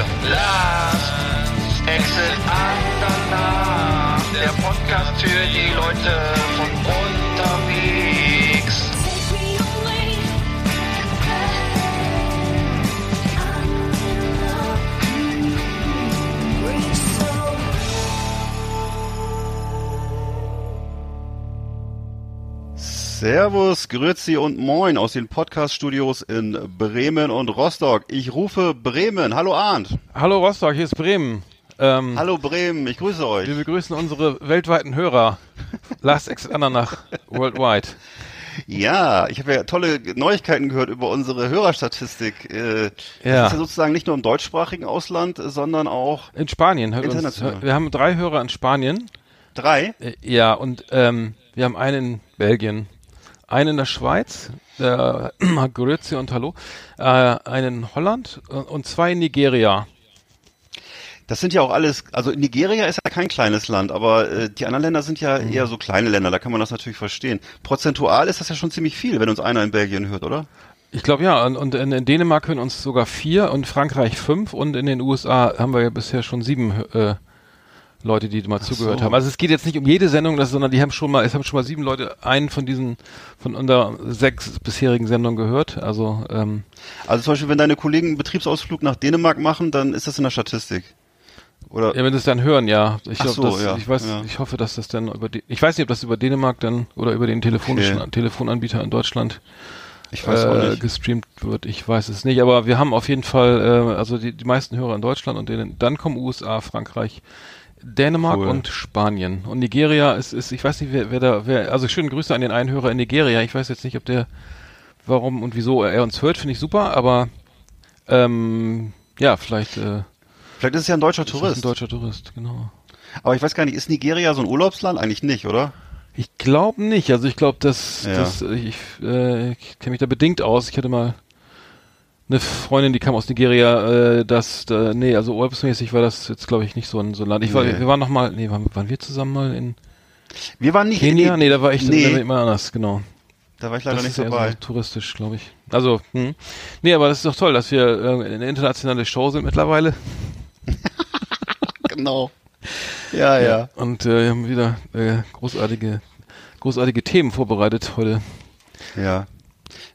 Vier. Last Exit Andernach. Der Podcast für die Leute von Servus, Grüezi und Moin aus den Podcast-Studios in Bremen und Rostock. Ich rufe Bremen. Hallo Arndt. Hallo Rostock, hier ist Bremen. Ähm, Hallo Bremen, ich grüße euch. Wir begrüßen unsere weltweiten Hörer. Last Exit Andernach Worldwide. Ja, ich habe ja tolle Neuigkeiten gehört über unsere Hörerstatistik. Äh, Ja. Das ist ja sozusagen nicht nur im deutschsprachigen Ausland, sondern auch In Spanien. Hört uns, International. wir haben drei Hörer in Spanien. drei. Äh, ja, und ähm, wir haben einen in Belgien, einen in der Schweiz, der Grüezi und Hallo, äh, einen in Holland äh, und zwei in Nigeria. Das sind ja auch alles, also Nigeria ist ja kein kleines Land, aber äh, die anderen Länder sind ja Mhm. eher so kleine Länder, da kann man das natürlich verstehen. Prozentual ist das ja schon ziemlich viel, wenn uns einer in Belgien hört, oder? Ich glaube ja, und, und in, in Dänemark hören uns sogar vier und Frankreich fünf und in den USA haben wir ja bisher schon sieben äh, Leute, die mal zugehört so. haben. Also es geht jetzt nicht um jede Sendung, das, sondern die haben schon mal, es haben schon mal sieben Leute einen von diesen, von unserer sechs bisherigen Sendungen gehört. Also ähm, Also zum Beispiel, wenn deine Kollegen einen Betriebsausflug nach Dänemark machen, dann ist das in der Statistik. Oder? ja, wenn sie es dann hören, ja. Ich Ach glaube, so, das, ja, ich weiß, ja. ich hoffe, dass das dann über die, ich weiß nicht, ob das über Dänemark dann oder über den telefonischen Okay. Telefonanbieter in Deutschland Ich weiß auch äh, nicht. gestreamt wird. Ich weiß es nicht, aber wir haben auf jeden Fall, äh, also die, die meisten Hörer in Deutschland und denen, dann kommen USA, Frankreich, Dänemark Cool. und Spanien. Und Nigeria ist, ist, ich weiß nicht, wer, wer da, wer, also schöne Grüße an den einen Hörer in Nigeria. Ich weiß jetzt nicht, ob der, warum und wieso er uns hört, finde ich super, aber ähm, ja, vielleicht äh, Vielleicht ist es ja ein deutscher Tourist. ein deutscher Tourist, genau. Aber ich weiß gar nicht, ist Nigeria so ein Urlaubsland? Eigentlich nicht, oder? Ich glaube nicht. Also ich glaube, dass, Ja. dass ich, äh, ich kenne mich da bedingt aus. Ich hatte mal eine Freundin, die kam aus Nigeria. Äh, das, da, nee, also urlaubsmäßig war das jetzt glaube ich nicht so ein, so ein Land. Ich war, Nee. wir waren noch mal, nee, waren, waren wir zusammen mal in Wir waren nicht Kenia? Nee, da war ich, nee, mal anders, genau. da war ich leider das nicht ist dabei. so touristisch, glaube ich. Also, hm. nee, aber das ist doch toll, dass wir äh, eine internationale Show sind mittlerweile. Genau. Ja, ja. Und äh, wir haben wieder äh, großartige, großartige Themen vorbereitet heute. Ja.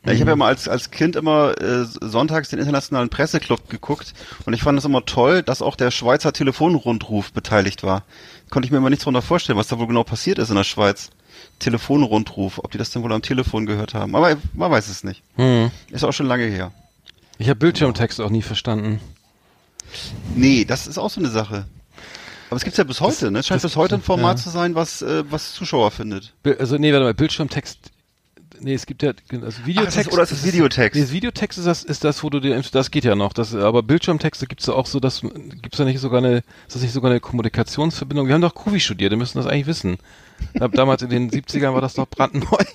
Ja, ich habe ja mal als, als Kind immer äh, sonntags den internationalen Presseclub geguckt und ich fand es immer toll, dass auch der Schweizer Telefonrundruf beteiligt war. Konnte ich mir immer nichts darunter vorstellen, was da wohl genau passiert ist in der Schweiz. Telefonrundruf, ob die das denn wohl am Telefon gehört haben. Aber man weiß es nicht. Hm. Ist auch schon lange her. Ich habe Bildschirmtext auch nie verstanden. Nee, das ist auch so eine Sache. Aber es gibt's ja bis heute, ne? Es scheint das bis heute ein Format ja. zu sein, was, äh, was Zuschauer findet. Also nee, warte mal, Bildschirmtext. Nee, es gibt ja also Ach, Videotext. das ist- oder ist es Videotext? Nee, das Videotext ist das, ist das, wo du dir, das geht ja noch. Das, aber Bildschirmtexte gibt's ja auch so, dass gibt's da nicht sogar eine, ist das nicht sogar eine Kommunikationsverbindung? Wir haben doch Kuvi studiert, wir müssen das eigentlich wissen. Damals in den 70ern war das doch brandneu.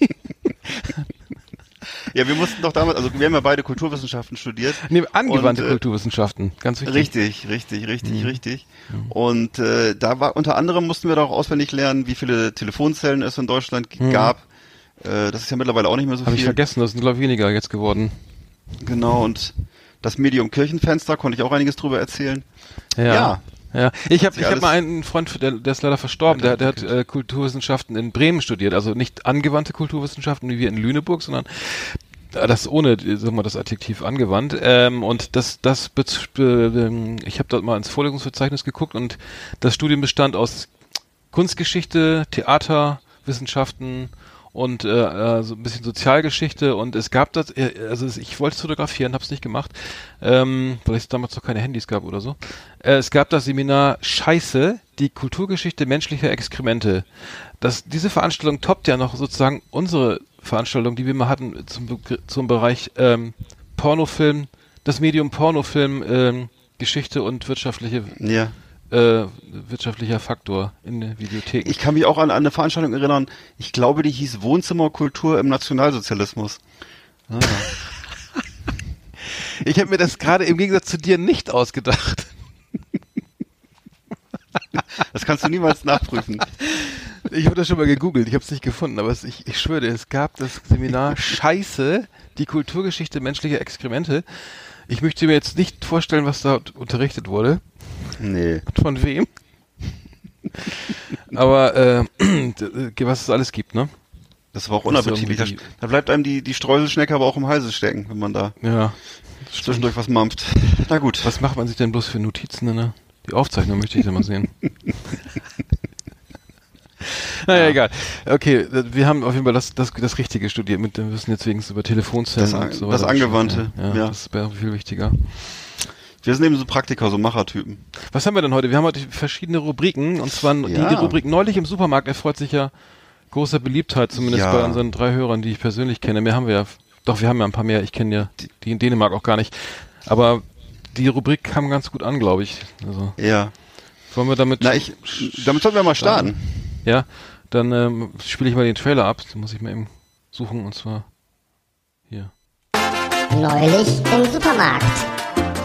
Ja, wir mussten doch damals, also wir haben ja beide Kulturwissenschaften studiert. nee, angewandte Und, äh, Kulturwissenschaften, ganz wichtig. Richtig, richtig, richtig, Mhm. richtig. Und äh, da war unter anderem mussten wir doch auswendig lernen, wie viele Telefonzellen es in Deutschland g- gab. Äh, das ist ja mittlerweile auch nicht mehr so Mhm. Habe ich viel. vergessen, das sind glaube ich weniger jetzt geworden. Genau, und das Medium Kirchenfenster konnte ich auch einiges drüber erzählen. Ja. Ja, ich habe ich hab mal einen Freund, der, der ist leider verstorben, der, der hat äh, Kulturwissenschaften in Bremen studiert, also nicht angewandte Kulturwissenschaften wie wir in Lüneburg, sondern äh, das ohne, äh, sagen wir das Adjektiv angewandt. Ähm, und das, das, ähm, ich habe dort mal ins Vorlesungsverzeichnis geguckt und das Studium bestand aus Kunstgeschichte, Theaterwissenschaften und äh, äh, so ein bisschen Sozialgeschichte und es gab das, äh, also ich wollte es fotografieren, habe es nicht gemacht, ähm, weil es damals noch keine Handys gab oder so. Äh, es gab das Seminar Scheiße, die Kulturgeschichte menschlicher Exkremente. Das, diese Veranstaltung toppt ja noch sozusagen unsere Veranstaltung, die wir mal hatten zum, zum Bereich ähm, Pornofilm, das Medium Pornofilm, ähm, Geschichte und wirtschaftliche Ja. Äh, wirtschaftlicher Faktor in den Videotheken. Ich kann mich auch an, an eine Veranstaltung erinnern, ich glaube, die hieß Wohnzimmerkultur im Nationalsozialismus. Ich habe mir das gerade im Gegensatz zu dir nicht ausgedacht. Das kannst du niemals nachprüfen. Ich habe das schon mal gegoogelt, ich habe es nicht gefunden, aber es, ich, ich schwöre dir, es gab das Seminar Scheiße, die Kulturgeschichte menschlicher Exkremente. Ich möchte mir jetzt nicht vorstellen, was da unterrichtet wurde. Nee. Von wem? Aber äh, was es alles gibt, ne? Das war auch Das unappetitlich. Da, bleibt einem die, die Streuselschnecke aber auch im Halse stecken, wenn man da Ja. zwischendurch was mampft. Na gut. Was macht man sich denn bloß für Notizen, ne? Die Aufzeichnung möchte ich dann mal sehen. naja, egal. Okay, wir haben auf jeden Fall das, das, das Richtige studiert. Mit, wir wissen jetzt wenigstens über Telefonzellen Das und so das weiter. Angewandte, Ja, ja. das wäre viel wichtiger. Wir sind eben so Praktiker, so Machertypen. Was haben wir denn heute? Wir haben heute verschiedene Rubriken. Und zwar die, Ja. die Rubrik neulich im Supermarkt erfreut sich ja großer Beliebtheit, zumindest Ja. bei unseren drei Hörern, die ich persönlich kenne. Mehr haben wir ja. Doch, wir haben ja ein paar mehr. Ich kenne ja die, in Dänemark auch gar nicht. Aber die Rubrik kam ganz gut an, glaube ich. Also, Ja. wollen wir damit Na, ich, damit sollten wir mal starten. Ja, dann ähm, spiele ich mal den Trailer ab. Den muss ich mal eben suchen und zwar hier. Neulich im Supermarkt.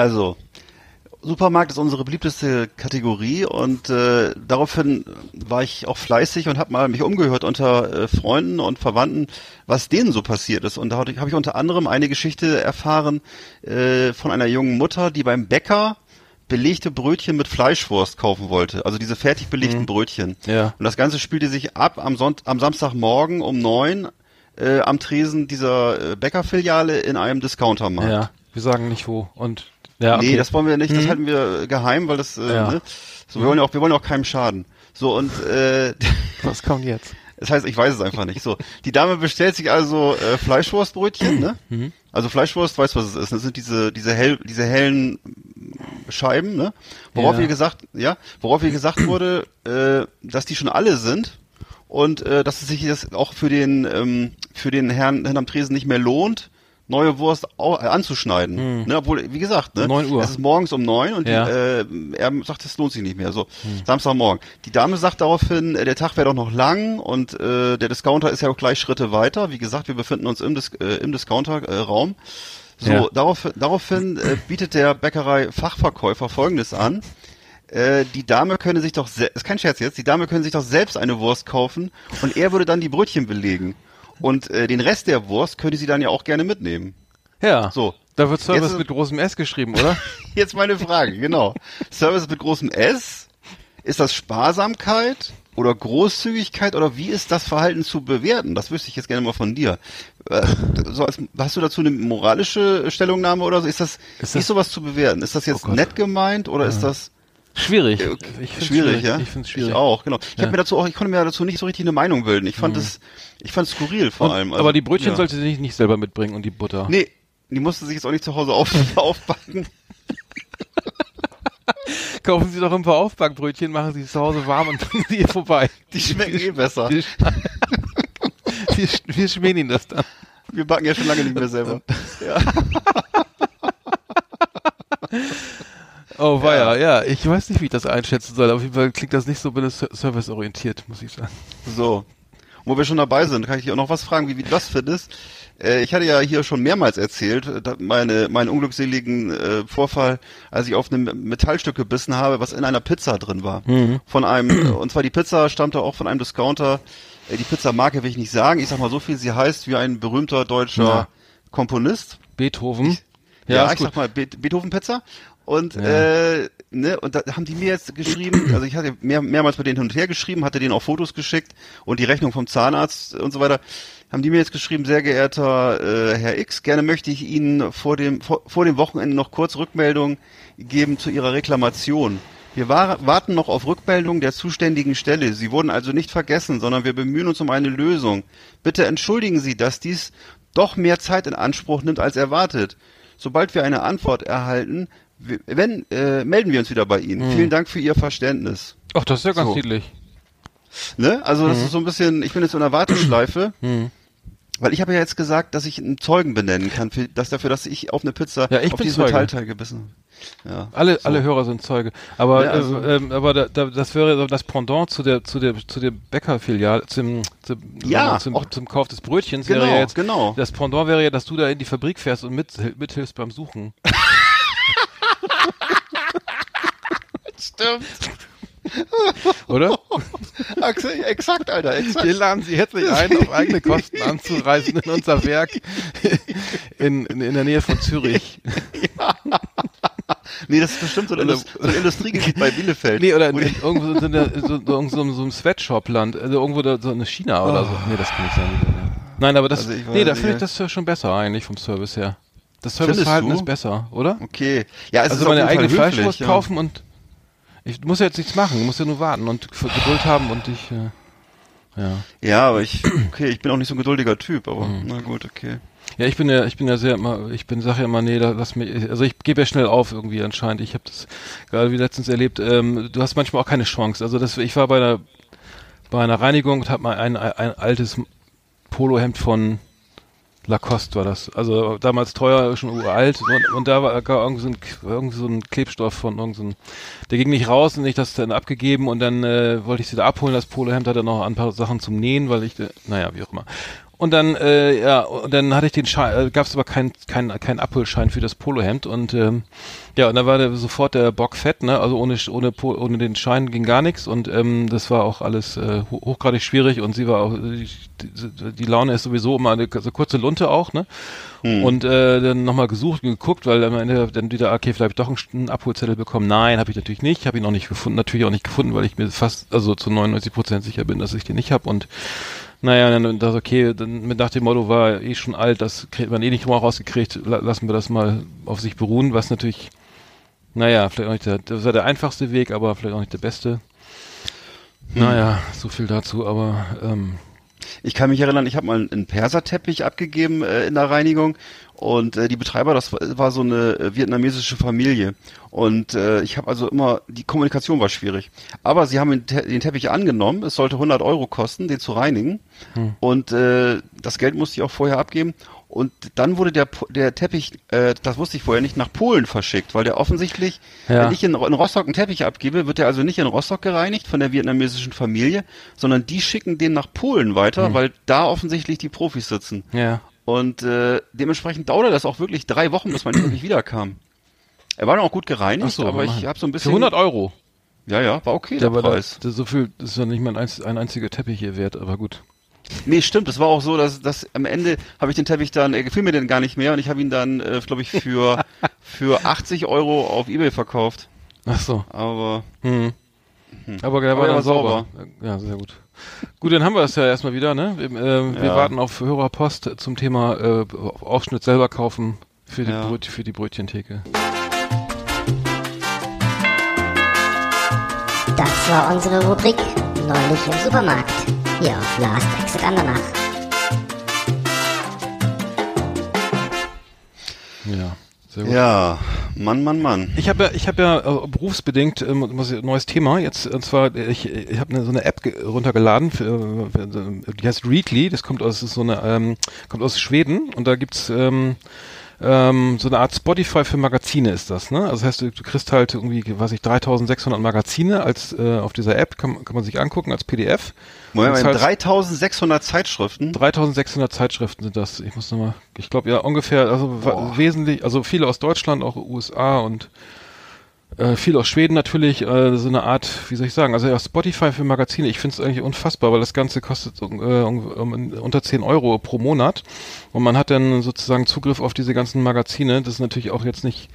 Also, Supermarkt ist unsere beliebteste Kategorie und äh, daraufhin war ich auch fleißig und habe mal mich umgehört unter äh, Freunden und Verwandten, was denen so passiert ist. Und da habe ich unter anderem eine Geschichte erfahren äh, von einer jungen Mutter, die beim Bäcker belegte Brötchen mit Fleischwurst kaufen wollte. Also diese fertig belegten Brötchen. Ja. Und das Ganze spielte sich ab am, Sonnt am Samstagmorgen um neun äh, am Tresen dieser äh, Bäckerfiliale in einem Discountermarkt. Ja, wir sagen nicht wo. Und ja, okay. Nee, das wollen wir nicht, das Mhm. halten wir äh, geheim, weil das, äh, Ja. ne? So, wir wollen ja auch, wir wollen ja auch keinem schaden. So, und äh, was kommt jetzt? das heißt, ich weiß es einfach nicht. So, die Dame bestellt sich also äh, Fleischwurstbrötchen, ne? Mhm. Also Fleischwurst, weißt du, was es ist? Das sind diese, diese hell, diese hellen Scheiben, ne? Worauf Ja. ihr gesagt, ja, worauf ihr gesagt wurde, äh, dass die schon alle sind und äh, dass es sich das auch für den ähm, für den Herrn hinterm Tresen nicht mehr lohnt, neue Wurst äh, anzuschneiden. Ne, obwohl, wie gesagt, ne, 9 Uhr. es ist morgens um neun und Ja. die, äh, er sagt, es lohnt sich nicht mehr. So, Samstagmorgen. Die Dame sagt daraufhin, äh, der Tag wäre doch noch lang und äh, der Discounter ist ja auch gleich Schritte weiter. Wie gesagt, wir befinden uns im, Dis äh, im Discounter-Raum. So, Ja. darauf, daraufhin äh, bietet der Bäckerei-Fachverkäufer Folgendes an. Äh, die Dame könne sich doch, ist kein Scherz jetzt, die Dame könne sich doch selbst eine Wurst kaufen und er würde dann die Brötchen belegen. Und äh, den Rest der Wurst könnte sie dann ja auch gerne mitnehmen. Ja. So. Da wird Service Jetzt- mit großem S geschrieben, oder? Jetzt meine Frage, genau. Service mit großem S, ist das Sparsamkeit oder Großzügigkeit oder wie ist das Verhalten zu bewerten? Das wüsste ich jetzt gerne mal von dir. Äh, So als, hast du dazu eine moralische Stellungnahme oder so? Ist das, Ist das- ist sowas zu bewerten? Ist das jetzt Oh nett gemeint oder ist das schwierig. äh, Ich find's schwierig, ja? Ich finde es schwierig. Ich auch, genau. Ich Ja. hab mir dazu auch, ich konnte mir dazu nicht so richtig eine Meinung bilden. Ich fand es, ich fand es skurril vor Und, allem. Also, aber die Brötchen ja. sollte sie nicht, nicht selber mitbringen und die Butter. Nee, die musste sich jetzt auch nicht zu Hause auf, aufbacken. Kaufen Sie doch ein paar Aufbackbrötchen, machen Sie es zu Hause warm und bringen Sie ihr vorbei. Die schmecken eh besser. Wir, wir, wir schmähen Ihnen das dann. Wir backen ja schon lange nicht mehr selber. Oh, weia, ja. Ich weiß nicht, wie ich das einschätzen soll. Auf jeden Fall klingt das nicht so serviceorientiert, muss ich sagen. So. Und wo wir schon dabei sind, kann ich dich auch noch was fragen, wie, wie du das findest. Äh, ich hatte ja hier schon mehrmals erzählt, äh, meine, meinen unglückseligen äh, Vorfall, als ich auf einem Metallstück gebissen habe, was in einer Pizza drin war. Von einem, äh, und zwar die Pizza stammte auch von einem Discounter. Äh, die Pizzamarke will ich nicht sagen. Ich sag mal so viel, sie heißt wie ein berühmter deutscher Ja. Komponist. Beethoven. Ja, ist ich sag mal Be Beethoven Pizza. Und äh, ne, und da haben die mir jetzt geschrieben, also ich hatte mehr, mehrmals mit denen hin und her geschrieben, hatte denen auch Fotos geschickt und die Rechnung vom Zahnarzt und so weiter. Haben die mir jetzt geschrieben, sehr geehrter äh, Herr X, gerne möchte ich Ihnen vor dem vor, vor dem Wochenende noch kurz Rückmeldung geben zu Ihrer Reklamation. Wir war, warten noch auf Rückmeldung der zuständigen Stelle. Sie wurden also nicht vergessen, sondern wir bemühen uns um eine Lösung. Bitte entschuldigen Sie, dass dies doch mehr Zeit in Anspruch nimmt als erwartet. Sobald wir eine Antwort erhalten, wenn, äh, melden wir uns wieder bei Ihnen. Vielen Dank für Ihr Verständnis. Ach, das ist ja ganz So. niedlich. Ne? Also das ist so ein bisschen, ich bin jetzt in einer Warteschleife. Weil ich habe ja jetzt gesagt, dass ich einen Zeugen benennen kann, für, dass dafür, dass ich auf eine Pizza Ja, ich auf bin dieses Zeuge. Metallteil gebissen habe. Ja. Alle, So. alle Hörer sind Zeuge. Aber, Ja, also- äh, ähm, aber da, da, das wäre so das Pendant zu der, zu der, zu der Bäckerfiliale, zum, zum, Ja, zum, auch- zum Kauf des Brötchens Genau, wäre ja jetzt, genau. das Pendant wäre ja, dass du da in die Fabrik fährst und mit, mithilfst beim Suchen. Stimmt. Oder? Axel, exakt, Alter, exakt. Wir laden Sie herzlich ein, auf eigene Kosten anzureisen in unser Werk in, in, in der Nähe von Zürich. Nee, das ist bestimmt so ein, Indus so ein Industriegebiet bei Bielefeld. Nee, oder in, in, irgendwo so, in der, so, so, so, so, einem Sweatshop-Land, also irgendwo da, so eine China oder so. Nee, das kann ich sagen. Ja. Nein, aber das, Also ich nee, da finde ich ja. das ja schon besser eigentlich vom Service her. Das Serviceverhalten ist besser, oder? Okay. Ja, es also ist meine eigene Fleischwurst ja. kaufen und ich muss ja jetzt nichts machen, ich muss ja nur warten und Geduld haben und ich, äh, ja. Ja, aber ich, okay, ich bin auch nicht so ein geduldiger Typ, aber Mhm. na gut, okay. Ja, ich bin ja, ich bin ja sehr immer, ich bin, sag ja immer, nee, lass mich, also ich gebe ja schnell auf irgendwie anscheinend. Ich habe das gerade wie letztens erlebt. Ähm, du hast manchmal auch keine Chance. Also das, ich war bei einer, bei einer Reinigung und habe mal ein, ein altes Polohemd von Lacoste war das. Also damals teuer, schon uralt. Und, und da war irgendwie so, ein, irgendwie so ein Klebstoff von irgend so ein, der ging nicht raus und ich das dann abgegeben und dann äh, wollte ich sie da abholen. Das Polohemd hatte noch ein paar Sachen zum Nähen, weil ich, äh, naja, wie auch immer. Und dann, äh, ja, und dann hatte ich den Schein, äh, gab es aber keinen kein, kein Abholschein für das Polohemd und ähm, ja, und dann war der, sofort der Bock fett, ne? Also ohne ohne ohne den Schein ging gar nichts und ähm, das war auch alles äh, ho- hochgradig schwierig und sie war auch die, die, Laune ist sowieso immer eine so kurze Lunte auch, ne? Und äh, dann nochmal gesucht und geguckt, weil am Ende dann wieder, okay, vielleicht doch einen, einen Abholzettel bekommen. Nein, habe ich natürlich nicht. Habe ihn auch nicht gefunden. Natürlich auch nicht gefunden, weil ich mir fast, also zu 99 Prozent sicher bin, dass ich den nicht habe. Und naja, dann das okay, dann mit nach dem Motto war eh schon alt, das kriegt man eh nicht mal rausgekriegt, la, lassen wir das mal auf sich beruhen, was natürlich, naja, vielleicht auch nicht der, das war der einfachste Weg, aber vielleicht auch nicht der beste. Naja, so viel dazu, aber ähm, Ich kann mich erinnern, ich habe mal einen Perserteppich abgegeben äh, in der Reinigung und äh, die Betreiber, das war, war so eine äh, vietnamesische Familie. Und äh, ich habe also immer, die Kommunikation war schwierig, aber sie haben den, Te den Teppich angenommen, es sollte 100 Euro kosten, den zu reinigen. Und äh, das Geld musste ich auch vorher abgeben. Und dann wurde der der Teppich, äh, das wusste ich vorher nicht, nach Polen verschickt, weil der offensichtlich, Ja. wenn ich in, in Rostock einen Teppich abgebe, wird der also nicht in Rostock gereinigt von der vietnamesischen Familie, sondern die schicken den nach Polen weiter, weil da offensichtlich die Profis sitzen. ja. Und äh, dementsprechend dauerte das auch wirklich drei Wochen, bis man wirklich wiederkam. Er war dann auch gut gereinigt, so, aber ich habe so ein Für bisschen... 100 Euro. Ja, ja, war okay, der da, Preis. das, so viel, das ist ja nicht mal ein, ein einziger Teppich hier wert, aber gut. Nee, stimmt, es war auch so, dass, dass am Ende habe ich den Teppich dann, er gefiel mir den gar nicht mehr und ich habe ihn dann, äh, glaube ich, für, für 80 Euro auf Ebay verkauft. Ach so. Aber Hm. Aber der Aber war dann war sauber. Ja, sehr gut. Gut, dann haben wir es ja erstmal wieder, ne? Wir, äh, wir Ja. warten auf Hörerpost zum Thema äh, Aufschnitt selber kaufen für die, Ja. Bröt, für die Brötchentheke. Das war unsere Rubrik Neulich im Supermarkt. Hier auf Last Exit Andernach. Ja. Ja, Mann, Mann, Mann. Ich habe ja, ich habe ja äh, berufsbedingt ähm, muss ich- neues Thema jetzt und zwar äh, ich, ich habe eine, so eine App ge- runtergeladen, für, äh, die heißt Readly. Das kommt aus so eine ähm, kommt aus Schweden und da gibt's ähm, ähm, so eine Art Spotify für Magazine ist das, ne? Also das heißt, du, du kriegst halt irgendwie, weiß ich, 3600 Magazine als äh, auf dieser App, kann, kann man sich angucken als PDF. Moment, Moment, heißt- 3600 Zeitschriften. 3600 Zeitschriften sind das. Ich muss nochmal, ich glaube ja ungefähr, also wa- wesentlich, also viele aus Deutschland, auch USA und äh, viel aus Schweden natürlich, äh, so eine Art, wie soll ich sagen, also ja, Spotify für Magazine, ich finde es eigentlich unfassbar, weil das Ganze kostet äh, unter 10 Euro pro Monat und man hat dann sozusagen Zugriff auf diese ganzen Magazine. Das ist natürlich auch jetzt nicht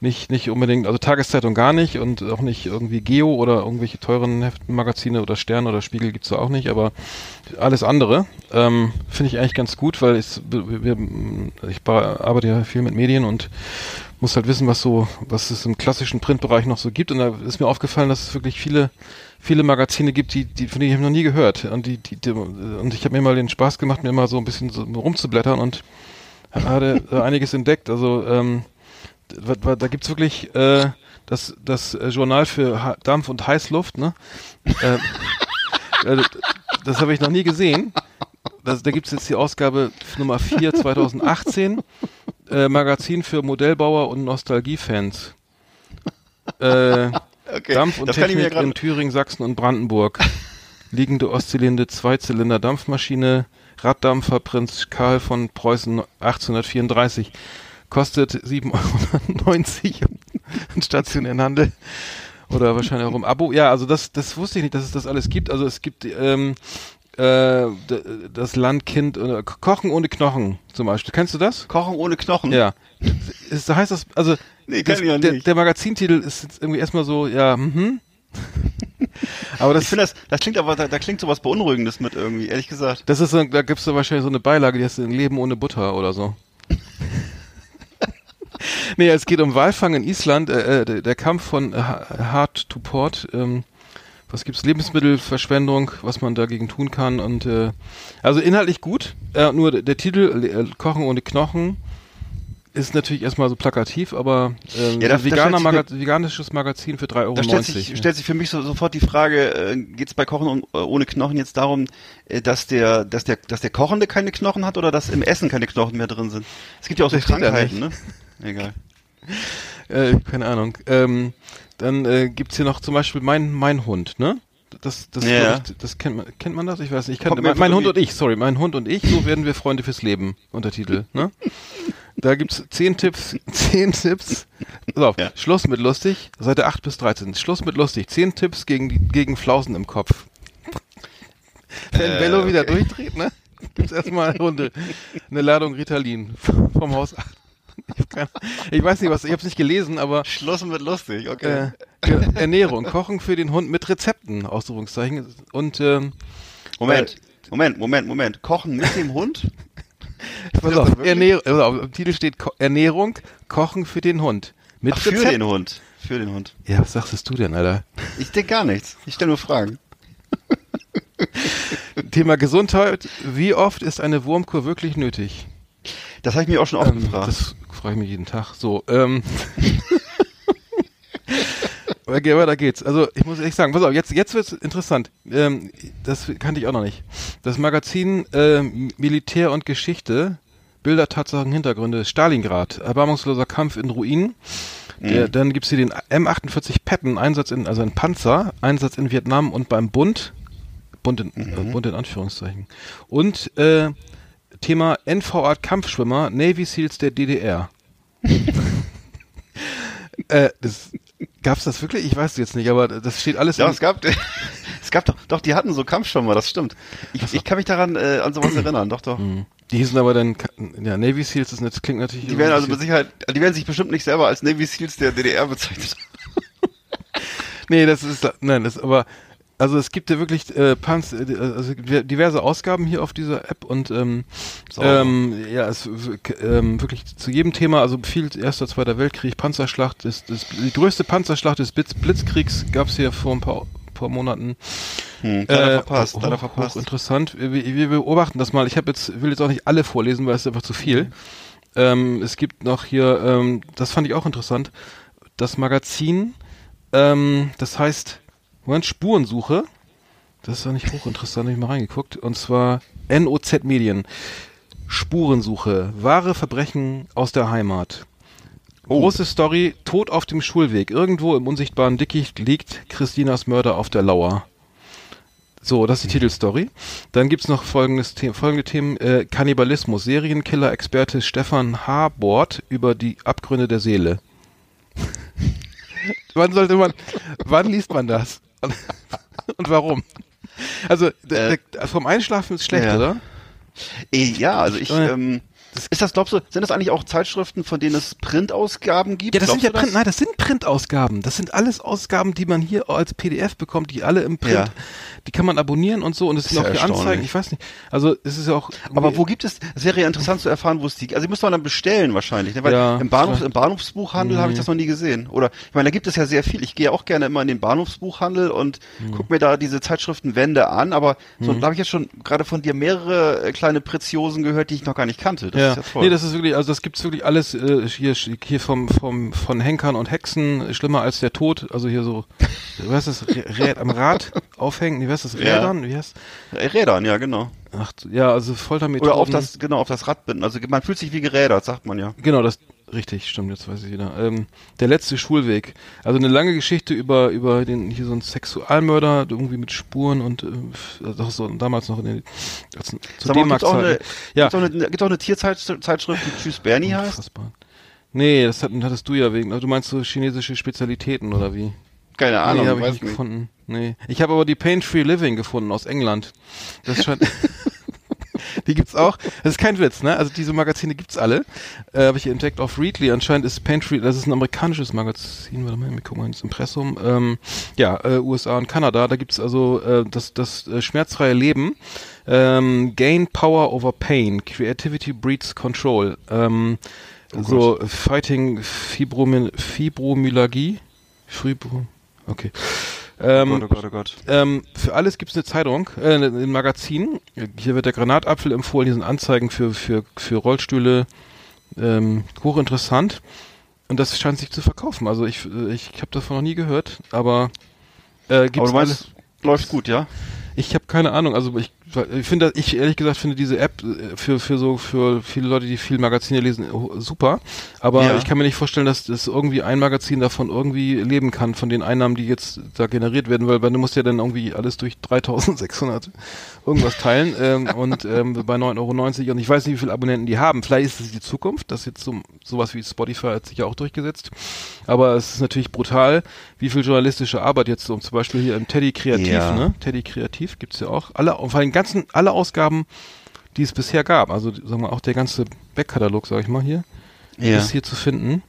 nicht nicht unbedingt, also Tageszeitung gar nicht und auch nicht irgendwie Geo oder irgendwelche teuren Heftmagazine oder Stern oder Spiegel gibt's da auch nicht, aber alles andere ähm, finde ich eigentlich ganz gut, weil ich, wir, ich arbeite ja viel mit Medien und muss halt wissen, was so, was es im klassischen Printbereich noch so gibt. Und da ist mir aufgefallen, dass es wirklich viele, viele Magazine gibt, die, die von denen ich noch nie gehört. Und die, die, die und ich habe mir mal den Spaß gemacht, mir mal so ein bisschen so rumzublättern und hatte einiges entdeckt. Also ähm, wa- da gibt's wirklich äh, das, das Journal für ha Dampf und Heißluft, ne? äh, äh, das habe ich noch nie gesehen. Das, da gibt's jetzt die Ausgabe Nummer 4 2018. Äh, Magazin für Modellbauer und Nostalgiefans. Äh, Okay, Dampf und das Technik in. Thüringen, Sachsen und Brandenburg. Liegende Oszillierende Zweizylinder Dampfmaschine, Raddampfer Prinz Karl von Preußen 1834. Kostet 7,90 Euro im stationären Handel. Oder wahrscheinlich auch im Abo. Ja, also das, das wusste ich nicht, dass es das alles gibt. Also es gibt ähm, äh, das Landkind oder Kochen ohne Knochen zum Beispiel. Kennst du das? Kochen ohne Knochen. Ja. Ist, heißt das, also Nee, das, ja der, nicht. der Magazintitel ist jetzt irgendwie erstmal so, ja, mhm. Aber das, Ich finde das, das klingt aber, da, da klingt sowas Beunruhigendes mit irgendwie, ehrlich gesagt. das ist so, da gibt's so wahrscheinlich so eine Beilage, die heißt ein Leben ohne Butter oder so. nee, es geht um Walfang in Island, äh, äh, der der Kampf von äh, Hard to Port, ähm, was gibt's? Lebensmittelverschwendung, was man dagegen tun kann und äh, also inhaltlich gut. Äh, nur der, Titel äh, Kochen ohne Knochen ist natürlich erstmal so plakativ, aber ähm, Ja, da- da veganer stellt sich Maga veganisches Magazin für 3,90 Euro. Da stellt sich, stellt sich für mich so, sofort die Frage, äh, geht es bei Kochen um, äh, ohne Knochen jetzt darum, äh, dass der, dass der, dass der Kochende keine Knochen hat oder dass im Essen keine Knochen mehr drin sind? Es gibt ja auch so da Krankheiten, ne? Egal. Äh, keine Ahnung. Ähm, dann äh, gibt's hier noch zum Beispiel mein mein Hund, ne? Das das, Ja. ich, das kennt man kennt man das? Ich weiß nicht. Ich kann, mein, mein Hund und ich, sorry, mein Hund und ich, so werden wir Freunde fürs Leben. Untertitel, ne? Da gibt's zehn Tipps, zehn Tipps. Pass auf, Ja. Schluss mit lustig, Seite 8 bis 13. Schluss mit lustig, zehn Tipps gegen gegen Flausen im Kopf. Wenn Äh, Bello wieder durchdreht, ne? Gibt's erstmal eine Runde eine Ladung Ritalin vom Haus. Ich, keine, ich weiß nicht was, ich habe es nicht gelesen, aber Schluss mit lustig, okay. äh, Ernährung, Kochen für den Hund mit Rezepten, Ausrufungszeichen. Und ähm, Moment, Moment, Moment, Moment. Kochen mit dem Hund? pass auf? Ernährung, auf, im Titel steht Ko Ernährung, Kochen für den Hund. Mit Ach, für Rezept- den Hund. Für den Hund. Ja, was sagst du denn, Alter? Ich denke gar nichts. Ich stelle nur Fragen. Thema Gesundheit. Wie oft ist eine Wurmkur wirklich nötig? Das habe ich mir auch schon oft Ähm, gefragt. das frage ich mich jeden Tag. So, ähm. Okay, weiter geht's. Also ich muss ehrlich sagen, pass auf, jetzt, jetzt wird's interessant. Ähm, das kannte ich auch noch nicht. Das Magazin ähm, Militär und Geschichte, Bilder, Tatsachen, Hintergründe, Stalingrad, erbarmungsloser Kampf in Ruinen. Der, dann gibt's hier den M48 Patton, Einsatz in, also ein Panzer, Einsatz in Vietnam und beim Bund, Bund in, äh, Bund in Anführungszeichen. Und äh, Thema NVA Kampfschwimmer, Navy Seals der DDR. äh, das, gab's das wirklich? Ich weiß es jetzt nicht, aber das steht alles Ja, es gab, es gab doch, doch, die hatten so Kampfschwimmer, das stimmt. Ich, ich kann mich daran äh, an sowas erinnern, doch, doch. Die hießen aber dann, ja, Navy Seals, das, klingt natürlich. Die werden also mit Sicherheit, die werden sich bestimmt nicht selber als Navy Seals der DDR bezeichnet. Nee, das ist, nein, das, aber, also es gibt ja wirklich, äh, Panz, äh, also diverse Ausgaben hier auf dieser App und, ähm, ähm, ja, es, ähm, wirklich zu jedem Thema, also viel Erster, Zweiter Weltkrieg, Panzerschlacht, das, das, die größte Panzerschlacht des Blitz, Blitzkriegs gab's hier vor ein paar, paar Monaten. Hm, leider Äh, verpasst, hoch, leider verpasst. Hochinteressant. Wir, wir beobachten das mal. Ich habe jetzt will jetzt auch nicht alle vorlesen, weil es ist einfach zu viel. Ähm, es gibt noch hier, ähm, das fand ich auch interessant, das Magazin, ähm, das heißt, Moment, Spurensuche. Das ist doch nicht hochinteressant, habe ich mal reingeguckt. Und zwar NOZ Medien. Spurensuche. Wahre Verbrechen aus der Heimat. Große Story, Tod auf dem Schulweg. Irgendwo im unsichtbaren Dickicht liegt Christinas Mörder auf der Lauer. So, das ist die Titelstory. Dann gibt's noch folgendes The folgende Themen. Äh, Kannibalismus. Serienkiller-Experte Stefan Habort über die Abgründe der Seele. wann sollte man, wann liest man das? Und warum? Also, der, vom Einschlafen ist schlecht, ja. oder? Eh, Ja, also ich, Äh, ähm, ist das, glaubst du, sind das eigentlich auch Zeitschriften, von denen es Printausgaben gibt? Ja, das sind Glaubst ja du Print, nein, das sind Printausgaben. Das sind alles Ausgaben, die man hier als PDF bekommt, die alle im Print, Ja. die kann man abonnieren und so und es sind auch ja die Anzeigen, ich weiß nicht. Also, es ist ja auch Aber wo gibt es, es wäre ja interessant zu erfahren, wo es die, also die muss man dann bestellen wahrscheinlich, ne? weil Ja, im, Bahnhof, im Bahnhofsbuchhandel habe ich das noch nie gesehen. Oder, ich meine, da gibt es ja sehr viel. Ich gehe auch gerne immer in den Bahnhofsbuchhandel und Mhm. guck mir da diese Zeitschriftenwände an, aber so, da habe ich jetzt schon gerade von dir mehrere äh, kleine Preziosen gehört, die ich noch gar nicht kannte. Das ja. Ja toll. Nee, das ist wirklich, also das gibt's wirklich alles äh, hier, hier vom, vom, von Henkern und Hexen, schlimmer als der Tod, also hier so, wie heißt das, Rä am Rad aufhängen, wie heißt das, Ja. Rädern, wie heißt Rädern, ja, genau. Ach, ja, also Foltermethoden. Oder auf das, genau, auf das Rad binden. Also man fühlt sich wie gerädert, sagt man ja. Genau, das richtig, stimmt, jetzt weiß ich wieder. Ähm, der letzte Schulweg. Also eine lange Geschichte über über den hier so ein Sexualmörder irgendwie mit Spuren und äh, also so damals noch in den als, zu gibt's auch eine. Ja, gibt's auch eine, gibt's auch eine Tierzeitschrift, die Tschüss Bernie heißt? unfassbar. Nee, das hat, hattest du ja wegen. Du meinst so chinesische Spezialitäten oder wie? Keine Ahnung, nee, habe ich weiß nicht nicht. gefunden. Nee. Ich habe aber die Pain Free Living gefunden aus England. Das scheint. die gibt's auch. Das ist kein Witz, ne? Also diese Magazine gibt's alle. Äh, habe ich hier entdeckt auf Readly. Anscheinend ist Pain Free, das ist ein amerikanisches Magazin. Warte mal, wir gucken mal ins Impressum. Ähm, ja, äh, USA und Kanada. Da gibt's also äh, das, das äh, schmerzfreie Leben. Ähm, Gain Power over Pain. Creativity breeds Control. Ähm, so Fighting Fibromy Fibromyalgie. Fibro okay. Ähm, oh Gott, oh Gott, oh Gott. ähm, für alles gibt es eine Zeitung, äh, ein Magazin. Hier wird der Granatapfel empfohlen. Hier sind Anzeigen für, für, für Rollstühle. Ähm, hochinteressant. Und das scheint sich zu verkaufen. Also ich, äh, ich, habe davon noch nie gehört, aber äh, Aber gibt's du alles. meinst, läuft gut, ja? Ich habe keine Ahnung. Also ich, ich finde, ich ehrlich gesagt finde diese App äh, für für so für viele Leute, die viel Magazine lesen, super. Aber Ja. ich kann mir nicht vorstellen, dass das irgendwie ein Magazin davon irgendwie leben kann von den Einnahmen, die jetzt da generiert werden, weil, weil du musst ja dann irgendwie alles durch 3.600 irgendwas teilen ähm, und ähm, bei 9,90 Euro und ich weiß nicht, wie viele Abonnenten die haben. Vielleicht ist es die Zukunft. Das ist jetzt so sowas wie Spotify hat sich ja auch durchgesetzt. Aber es ist natürlich brutal, wie viel journalistische Arbeit jetzt so zum Beispiel hier im Teddy Kreativ, Ja. ne? Teddy Kreativ gibt's ja auch. Alle, vor allem ganzen, alle Ausgaben, die es bisher gab. Also, sagen wir auch der ganze Backkatalog, sag ich mal hier, Ja. ist hier zu finden.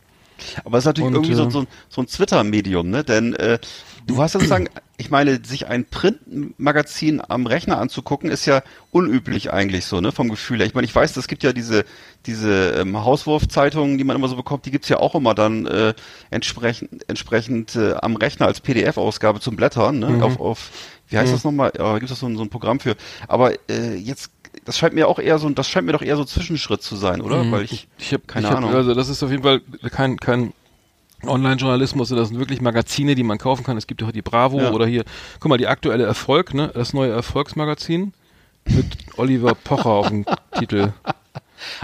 Aber es ist natürlich Und, irgendwie so, äh, so, ein- so ein Twitter-Medium, ne? Denn äh, du hast sozusagen, ich meine, sich ein Printmagazin am Rechner anzugucken, ist ja unüblich eigentlich so, ne? Vom Gefühl her. Ich meine, ich weiß, es gibt ja diese diese ähm, Hauswurfzeitungen, die man immer so bekommt, die gibt's ja auch immer dann äh, entsprechend entsprechend äh, am Rechner als PDF-Ausgabe zum Blättern, ne? Mhm. Auf, auf wie heißt das nochmal? Ja, gibt es so, ein- so ein Programm für. Aber äh, jetzt das scheint mir auch eher so, das scheint mir doch eher so Zwischenschritt zu sein, oder? Mhm. Weil ich, ich habe keine ich hab, Ahnung. Also das ist auf jeden Fall kein kein Online-Journalismus, das sind wirklich Magazine, die man kaufen kann. Es gibt ja auch die Bravo Ja. oder hier, guck mal, die aktuelle Erfolg, ne, das neue Erfolgsmagazin mit Oliver Pocher auf dem Titel.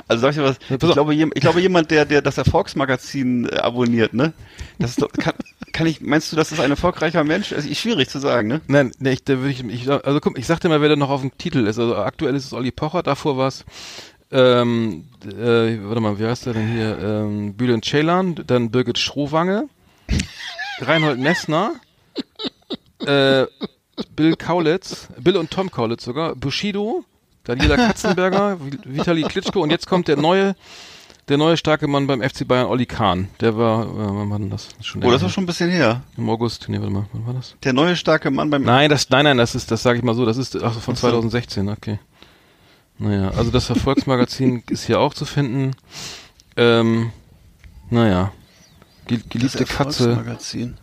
Also sag ich dir was, ich glaube, ich glaube jemand, der, der das Erfolgsmagazin äh, abonniert, ne? Das ist doch, kann, kann ich, meinst du, das ist ein erfolgreicher Mensch? Also, ist schwierig zu sagen, ne? Nein, nee, ich, da würde ich, ich, also guck, ich sag dir mal, wer da noch auf dem Titel ist. Also aktuell ist es Olli Pocher, davor war es, ähm, äh, warte mal, wie heißt der denn hier? Ähm, Bülent Ceylan, dann Birgit Schrowange, Reinhold Messner, äh, Bill Kaulitz, Bill und Tom Kaulitz sogar, Bushido, Daniela Katzenberger, Vi- Vitali Klitschko und jetzt kommt der neue, der neue starke Mann beim FC Bayern, Olli Kahn. Der war, äh, wann war denn das? Schon Oh, das ist schon ein bisschen her. Im August, nee, warte mal, wann war das? Der neue starke Mann beim, Nein, das, nein, nein, das ist, das sage ich mal so, das ist ach, von so. 2016, okay. Naja, also das Erfolgsmagazin ist hier auch zu finden. Ähm, naja. Ge das geliebte Katze. Erfolgsmagazin.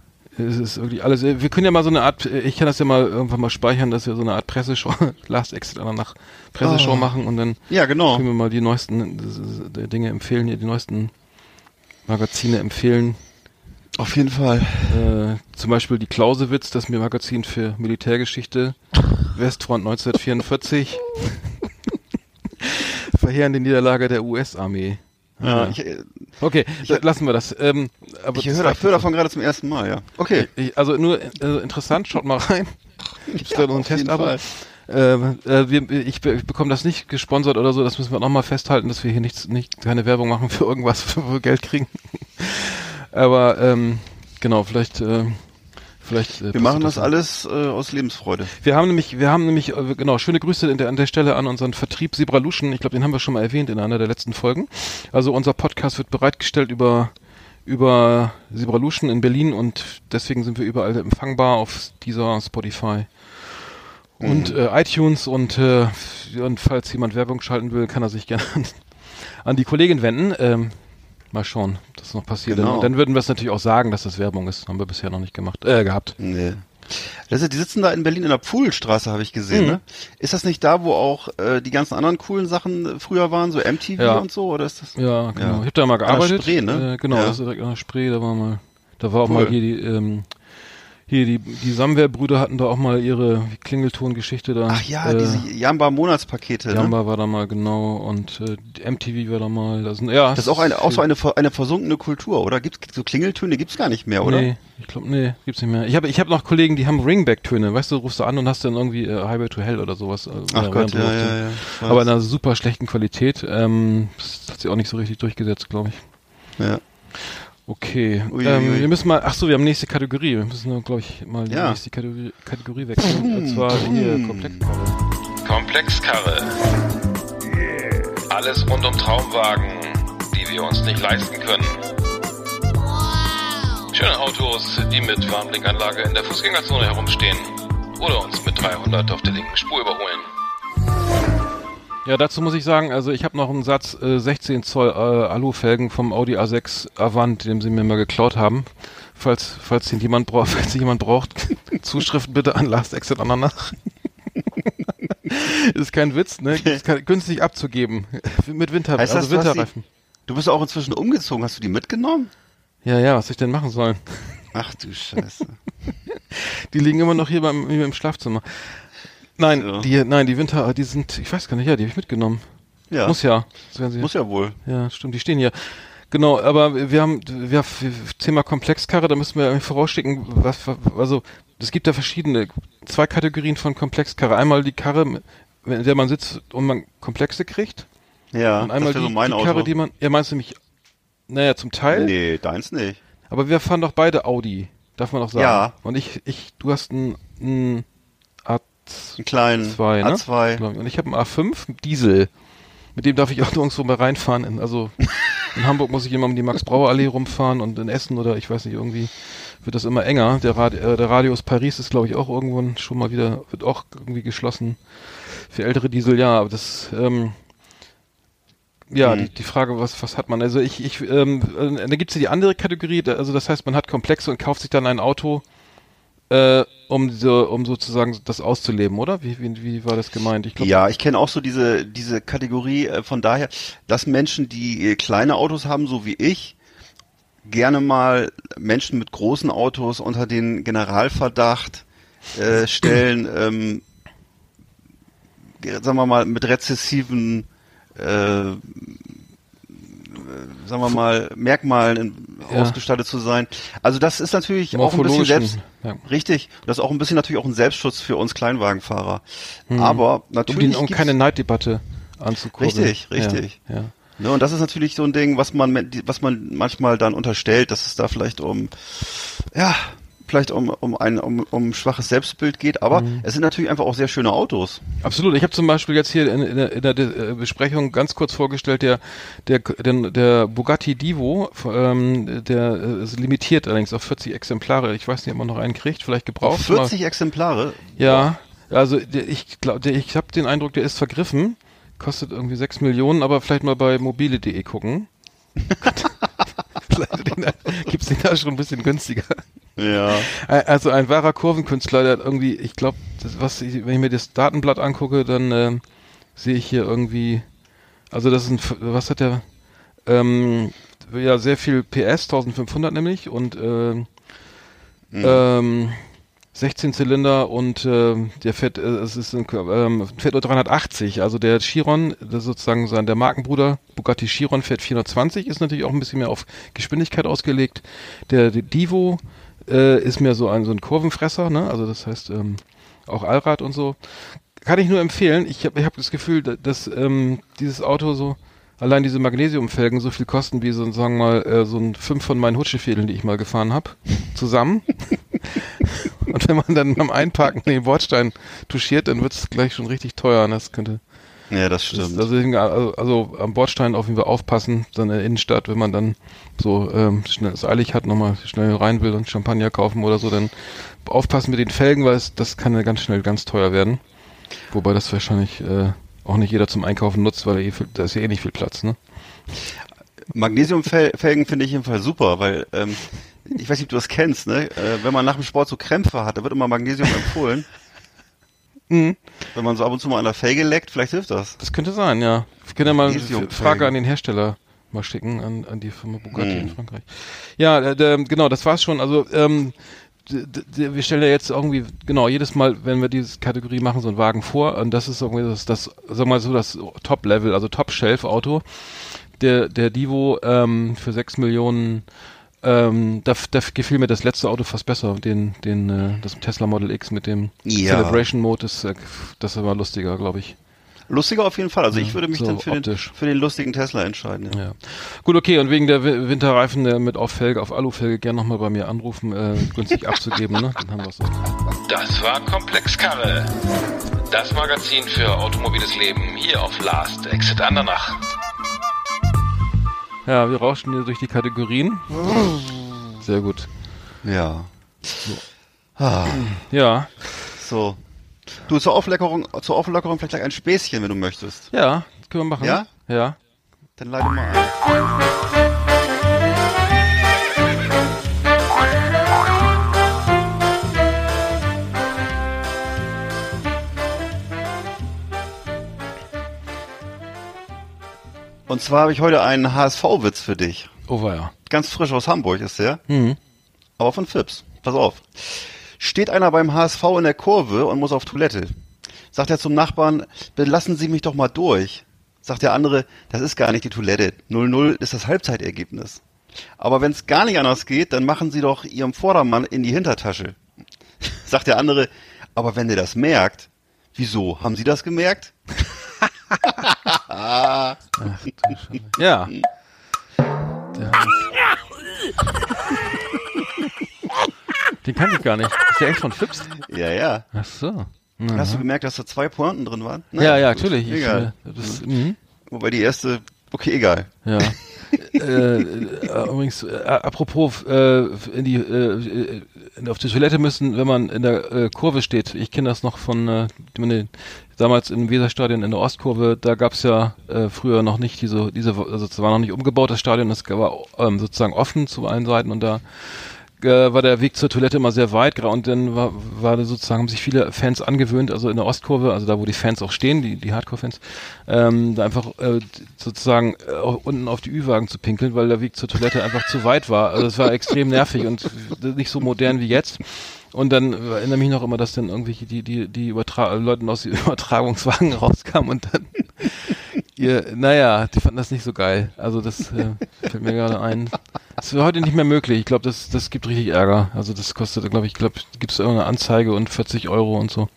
Es ist wirklich alles. äh, Wir können ja mal so eine Art, äh, ich kann das ja mal irgendwann mal speichern, dass wir so eine Art Presseschau, Last Exit einer nach Presseschau Oh. machen und dann Ja, genau. können wir mal die neuesten äh, Dinge empfehlen, hier die neuesten Magazine empfehlen. Auf jeden Fall. Äh, zum Beispiel die Clausewitz, das Magazin für Militärgeschichte, Westfront 1944. verheerende Niederlage der US-Armee. Ja, ich, äh, Okay, lassen wir das. Ähm, aber ich höre hör davon gerade zum ersten Mal, ja. Okay. Ich, also nur äh, interessant, schaut mal rein. Gibt's da noch einen Test, aber äh, äh, wir, ich, ich bekomme das nicht gesponsert oder so, das müssen wir nochmal festhalten, dass wir hier nichts, nicht keine Werbung machen für irgendwas, wo wir Geld kriegen. aber ähm, genau, vielleicht, äh, vielleicht. Äh, Wir machen passiert das alles äh, aus Lebensfreude. Wir haben nämlich, wir haben nämlich, äh, genau, schöne Grüße in der, an der Stelle an unseren Vertrieb Sibralution. Ich glaube, den haben wir schon mal erwähnt in einer der letzten Folgen. Also unser Podcast wird bereitgestellt über über Sibralution in Berlin und deswegen sind wir überall empfangbar auf dieser Spotify und äh, iTunes und, äh, und falls jemand Werbung schalten will, kann er sich gerne an, an die Kollegin wenden. Ähm, mal schauen, was noch passiert. Genau. Und dann würden wir es natürlich auch sagen, dass das Werbung ist. Haben wir bisher noch nicht gemacht, äh, gehabt. Nee. Das ist, die sitzen da in Berlin in der Pfuhlstraße, habe ich gesehen. Mhm. Ne? Ist das nicht da, wo auch äh, die ganzen anderen coolen Sachen früher waren, so MTV Ja. und so? Oder ist das? Ja, genau. Ja. Ich habe da mal der gearbeitet. Spree, ne? Äh, genau, Ja. das ist direkt an der Spree, da war mal, da war auch Cool. mal hier die, ähm, hier die, die Samwer-Brüder hatten da auch mal ihre Klingelton-Geschichte da. Ach ja, äh, diese Jamba-Monatspakete. Ne? Jamba war da mal genau und äh, MTV war da mal. Das, sind, ja, Das ist auch eine, auch so eine, eine versunkene Kultur, oder? Gibt's so Klingeltöne gibt's gar nicht mehr, oder? Nee, ich glaube, nee, gibt's nicht mehr. Ich habe ich hab noch Kollegen, die haben Ringback-Töne. Weißt du, rufst du an und hast dann irgendwie äh, Highway to Hell oder sowas. Äh, Ach Gott, ja, ja, ja. Aber in einer super schlechten Qualität. Ähm, das hat sich auch nicht so richtig durchgesetzt, glaube ich. ja. Okay. Ui, ähm, ui. Wir müssen mal, ach so, wir haben nächste Kategorie. Wir müssen, glaube ich, mal die Ja. nächste Kategorie, Kategorie wechseln. Und zwar hier Komplexkarre. Komplexkarre. Alles rund um Traumwagen, die wir uns nicht leisten können. Schöne Autos, die mit Warnblinkanlage in der Fußgängerzone herumstehen. Oder uns mit 300 auf der linken Spur überholen. Ja, dazu muss ich sagen, also ich habe noch einen Satz äh, 16 Zoll äh, Alufelgen vom Audi A6 Avant, den sie mir mal geklaut haben. Falls, falls den jemand braucht, falls jemand braucht, Zuschriften bitte an Last Exit Ananach. ist kein Witz, ne? Ist kein, günstig abzugeben. Mit Winter, Heißt also das, Winterreifen. Du bist auch inzwischen umgezogen. Hast du die mitgenommen? Ja, ja, was soll ich denn machen sollen? Ach du Scheiße. Die liegen immer noch hier beim, hier im Schlafzimmer. Nein, So. die, nein, die Winter, die sind, ich weiß gar nicht, ja, die habe ich mitgenommen. Ja, Muss ja. Muss ja wohl. Ja, stimmt, die stehen hier. Genau, aber wir haben, wir, Thema Komplexkarre, da müssen wir vorausschicken, was, also, es gibt da verschiedene, zwei Kategorien von Komplexkarre. Einmal die Karre, in der man sitzt und man Komplexe kriegt. Ja, und einmal das die, so mein die Auto. Karre, die man, ja, meinst du nämlich, naja, zum Teil. Nee, deins nicht. Aber wir fahren doch beide Audi, darf man doch sagen. Ja. Und ich, ich, du hast ein, ein A2, Einen kleinen ne? A2. Glaub ich. Und ich habe einen A5, einen Diesel. Mit dem darf ich auch nirgendwo mal reinfahren. In, also in Hamburg muss ich immer um die Max-Brauer-Allee rumfahren und in Essen oder ich weiß nicht, irgendwie wird das immer enger. Der, Rad, äh, der Radius Paris ist, glaube ich, auch irgendwann schon mal wieder, wird auch irgendwie geschlossen. Für ältere Diesel, ja, aber das, ähm, ja, Hm. die, die Frage, was, was hat man? Also ich, ich, ähm, äh, da gibt's ja die andere Kategorie, also das heißt, man hat Komplexe und kauft sich dann ein Auto, äh, um so, um sozusagen das auszuleben, oder? Wie, wie, wie war das gemeint? Ich glaube, Ja, ich kenne auch so diese, diese Kategorie äh, von daher, dass Menschen, die äh, kleine Autos haben, so wie ich, gerne mal Menschen mit großen Autos unter den Generalverdacht äh, stellen, ähm, ge- sagen wir mal, mit rezessiven äh, sagen wir mal, Merkmalen in, Ja. ausgestattet zu sein. Also das ist natürlich auch ein bisschen selbst, ja. richtig, das ist auch ein bisschen natürlich auch ein Selbstschutz für uns Kleinwagenfahrer. Aber um, natürlich um gibt's- keine Neiddebatte anzukurbeln. Richtig, richtig. Ja, ja. Ne, und das ist natürlich so ein Ding, was man, was man manchmal dann unterstellt, dass es da vielleicht um, ja, vielleicht um, um ein um, um schwaches Selbstbild geht, aber Mhm. es sind natürlich einfach auch sehr schöne Autos. Absolut. Ich habe zum Beispiel jetzt hier in, in, der, in der äh, Besprechung ganz kurz vorgestellt, der, der, der, der Bugatti Divo, ähm, der äh, ist limitiert allerdings auf 40 Exemplare. Ich weiß nicht, ob man noch einen kriegt, vielleicht gebraucht. 40 Exemplare. Mal. Ja, also ich glaube, ich habe den Eindruck, der ist vergriffen. Kostet irgendwie 6 Millionen, aber vielleicht mal bei mobile.de gucken. den, gibt's den da schon ein bisschen günstiger. Ja. Äh, Also ein wahrer Kurvenkünstler, der hat irgendwie, ich glaube, was ich, wenn ich mir das Datenblatt angucke, dann ähm, sehe ich hier irgendwie, also das ist ein, was hat der, ähm, ja sehr viel PS, 1500 nämlich und ähm, Mhm. ähm, 16 Zylinder und ähm, der fährt, äh, es ist ein, ähm, fährt nur 380. Also der Chiron, das ist sozusagen sein der Markenbruder Bugatti Chiron fährt 420, ist natürlich auch ein bisschen mehr auf Geschwindigkeit ausgelegt. Der, der Divo äh, ist mehr so ein so ein Kurvenfresser, ne? Also das heißt ähm, auch Allrad und so. Kann ich nur empfehlen. Ich habe ich hab das Gefühl, da- dass ähm, dieses Auto so allein diese Magnesiumfelgen so viel kosten wie so, sagen wir mal, äh, so ein fünf von meinen Hutschefädeln, die ich mal gefahren habe, zusammen. Und wenn man dann beim Einparken den Bordstein touchiert, dann wird es gleich schon richtig teuer. Und das könnte, Ja, das das, stimmt. also, deswegen, also, also am Bordstein auf jeden Fall aufpassen, dann in der Innenstadt, wenn man dann so ähm, schnell es eilig hat, nochmal schnell rein will und Champagner kaufen oder so, dann aufpassen mit den Felgen, weil es, das kann ja ganz schnell ganz teuer werden. Wobei das wahrscheinlich äh, auch nicht jeder zum Einkaufen nutzt, weil da, eh da ist ja eh nicht viel Platz, ne? Magnesiumfelgen finde ich jedenfalls super, weil ähm, ich weiß nicht, ob du das kennst, ne? Äh, wenn man nach dem Sport so Krämpfe hat, da wird immer Magnesium empfohlen. Mhm. Wenn man so ab und zu mal an der Felge leckt, vielleicht hilft das. Das könnte sein, ja. Ich kann ja mal eine. Frage an den Hersteller mal schicken, an, an die Firma Bugatti Mhm. in Frankreich. Ja, äh, der, genau, das war's schon. Also, ähm, wir stellen ja jetzt irgendwie, genau, jedes Mal, wenn wir diese Kategorie machen, so einen Wagen vor, und das ist irgendwie das, das sagen wir mal so, das Top-Level, also Top-Shelf-Auto. Der, der Divo ähm, für 6 Millionen, ähm, da, da gefiel mir das letzte Auto fast besser, den, den, äh, das Tesla Model X mit dem Ja. Celebration Mode, das, äh, das war lustiger, glaube ich. Lustiger auf jeden Fall. Also ich Ja, würde mich so dann für den, für den lustigen Tesla entscheiden. Ja. Ja. Gut, okay, und wegen der Wi- Winterreifen äh, mit auf Felge, auf Alufelge gerne nochmal bei mir anrufen, äh, günstig abzugeben, ne? Dann haben wir es. Das war Komplexkarre. Das Magazin für automobiles Leben hier auf Last Exit Andernach. Ja, wir rauschen hier durch die Kategorien. Sehr gut. ja. Ah, Ja, so. Du, zur Auflockerung, zur Auflockerung vielleicht gleich ein Späßchen, wenn du möchtest. ja, können wir machen. Ja? Ja. Dann leite mal ein. Und zwar habe ich heute einen HSV-Witz für dich. Oh, war ja. Ganz frisch aus Hamburg ist der, Mhm. aber von Fips. Pass auf. Steht einer beim HSV in der Kurve und muss auf Toilette. Sagt er zum Nachbarn, belassen Sie mich doch mal durch. Sagt der andere, das ist gar nicht die Toilette. 0-0 ist das Halbzeitergebnis. Aber wenn es gar nicht anders geht, dann machen Sie doch Ihrem Vordermann in die Hintertasche. Sagt der andere, aber wenn der das merkt, wieso? Haben Sie das gemerkt? Ja. Der Den kannte ich gar nicht. Ist der echt von Fips? Ja, ja. Ach so. Hast du gemerkt, dass da zwei Pointen drin waren? Mhm. Ja, ja, gut, natürlich. Ich, Egal. äh, das, mhm. Wobei die erste, okay, egal. Ja. äh, äh, übrigens, äh, apropos äh, in die äh, äh, auf die Toilette müssen, wenn man in der äh, Kurve steht. Ich kenne das noch von äh, ich meine, damals im Weserstadion in der Ostkurve. Da gab's ja äh, früher noch nicht diese diese also es war noch nicht umgebaut das Stadion. Das war ähm, sozusagen offen zu allen Seiten und da äh, war der Weg zur Toilette immer sehr weit und dann war, war sozusagen, haben sich viele Fans angewöhnt, also in der Ostkurve, also da, wo die Fans auch stehen, die, die Hardcore-Fans, ähm, da einfach äh, sozusagen äh, unten auf die Ü-Wagen zu pinkeln, weil der Weg zur Toilette einfach zu weit war. Also es war extrem nervig und nicht so modern wie jetzt. Und dann erinnere mich noch immer, dass dann irgendwelche die die die Übertra Leute aus den Übertragungswagen rauskamen und dann ihr, naja, die fanden das nicht so geil. Also das äh, fällt mir gerade ein. Das wäre heute nicht mehr möglich. Ich glaube, das das gibt richtig Ärger. Also das kostet, glaube ich, glaube gibt es irgendeine Anzeige und 40 Euro und so.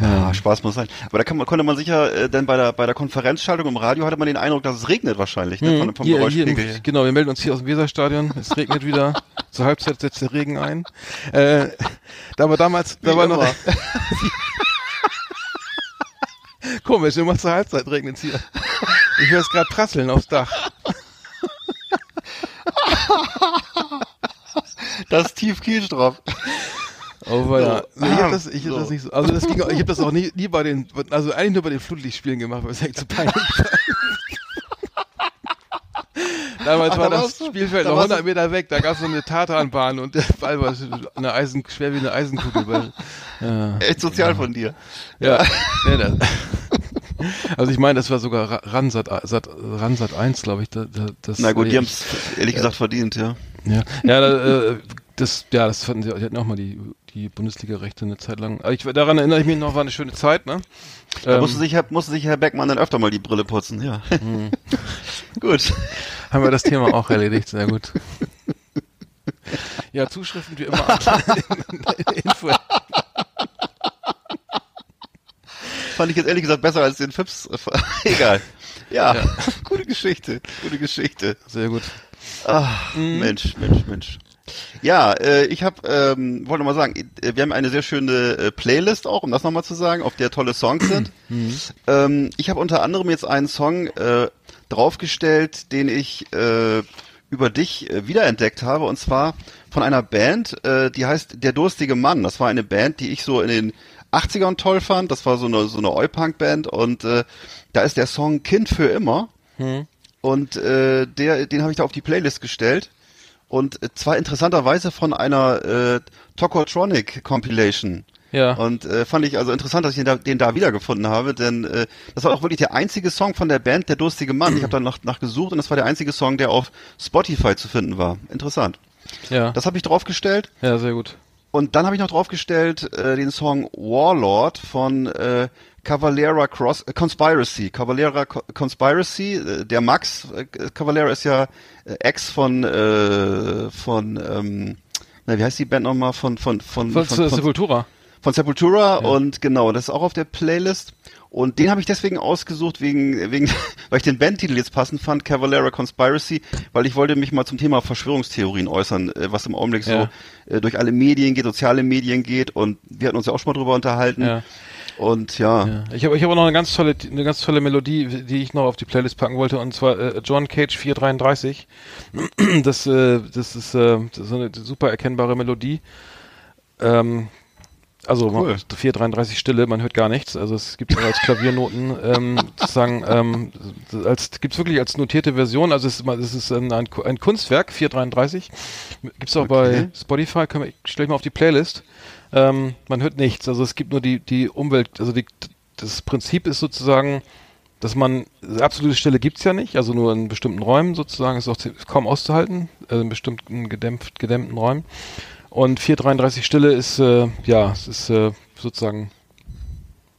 Ja, Spaß muss sein. Aber da kann man, konnte man sicher, äh, denn bei der, bei der Konferenzschaltung im Radio hatte man den Eindruck, dass es regnet wahrscheinlich, ne? Von, vom Hier, hier, Geräuschpegel. genau, wir melden uns hier aus dem Weserstadion. Es regnet wieder. Zur Halbzeit setzt der Regen ein. Äh, da war damals, da Wie war noch immer. komisch, immer zur Halbzeit regnet hier. Ich höre es gerade prasseln aufs Dach. Das ist tief Kielstraff. Oh, war ja. Ich hab das, ich hab So. das nicht so. Also das ging, ich habe das auch nie, nie bei den, also eigentlich nur bei den Flutlichtspielen gemacht, weil es echt zu peinlich war. Damals Ach, war da das du- Spielfeld da noch warst 100 Meter weg, da gab es so eine Tatanbahn und der Ball war eine Eisen, schwer wie eine Eisenkugel. Ja. Echt sozial von dir. Ja, nee, das, also ich meine, das war sogar Ra- Ransat, Sat, Ransat 1, glaube ich. Da, da, das, Na gut, die haben es ehrlich gesagt verdient, ja. Ja, ja da, äh, Das, ja, das fanden sie, die hatten auch mal die, die Bundesliga-Rechte eine Zeit lang. Aber ich, daran erinnere ich mich noch, war eine schöne Zeit, ne? Da Ähm, musste sich, Herr- musste sich Herr Beckmann dann öfter mal die Brille putzen, ja. Mhm. Gut. haben wir das Thema auch erledigt, sehr gut. Ja, Zuschriften wie immer. Info. Fand ich jetzt ehrlich gesagt besser als den Fips. Egal. Ja, gute Geschichte, gute Geschichte. Sehr gut. Ach, Mhm. Mensch, Mensch, Mensch. Ja, äh, ich habe, ähm, wollte noch mal sagen, äh, wir haben eine sehr schöne äh, Playlist auch, um das nochmal zu sagen, auf der tolle Songs sind. Mhm. Ähm, ich habe unter anderem jetzt einen Song äh, draufgestellt, den ich äh, über dich äh, wiederentdeckt habe, und zwar von einer Band, äh, die heißt Der durstige Mann. Das war eine Band, die ich so in den 80ern toll fand. Das war so eine, so eine Oi-Punk-Band und äh, da ist der Song Kind für immer. Und äh, der, den habe ich da auf die Playlist gestellt. Und äh, zwar interessanterweise von einer äh, Tokotronic Compilation. Ja. Und äh, fand ich also interessant, dass ich den da, den da wiedergefunden habe, denn äh, das war auch wirklich der einzige Song von der Band Der Durstige Mann. Ich habe dann nach, nach gesucht und das war der einzige Song, der auf Spotify zu finden war. Interessant. Ja. Das habe ich draufgestellt. ja, sehr gut. Und dann habe ich noch draufgestellt äh, den Song Warlord von äh, Cavalera Cross äh, Conspiracy. Cavalera Co Conspiracy, äh, der Max äh, Cavalera ist ja äh, Ex von äh, von ähm, na, wie heißt die Band nochmal von von von Von, von, von, Sepultura. Von Sepultura und genau, das ist auch auf der Playlist. Und den habe ich deswegen ausgesucht, wegen, wegen, weil ich den Bandtitel jetzt passend fand, Cavalera Conspiracy, weil ich wollte mich mal zum Thema Verschwörungstheorien äußern, äh, was im Augenblick Ja. so äh, durch alle Medien geht, soziale Medien geht und wir hatten uns ja auch schon mal drüber unterhalten. Ja. Und ja, Ja. Ich habe ich hab auch noch eine ganz tolle, eine ganz tolle Melodie, die ich noch auf die Playlist packen wollte, und zwar äh, John Cage 433. Das, äh, das ist äh, das ist so eine super erkennbare Melodie. Ähm, also Cool. man- 433 Stille, man hört gar nichts. Also es gibt auch als Klaviernoten ähm, sozusagen ähm, als gibt's wirklich als notierte Version. Also es ist, es ist ein, ein, Kunstwerk 433. Gibt's auch Okay. bei Spotify. Können wir, stell ich mal auf die Playlist. Ähm, man hört nichts. Also es gibt nur die die Umwelt. Also die, das Prinzip ist sozusagen, dass man absolute Stille gibt's ja nicht. Also nur in bestimmten Räumen sozusagen ist auch kaum auszuhalten. Also in bestimmten gedämpft gedämmten Räumen. Und 433 Stille ist, äh, ja, es ist äh, sozusagen,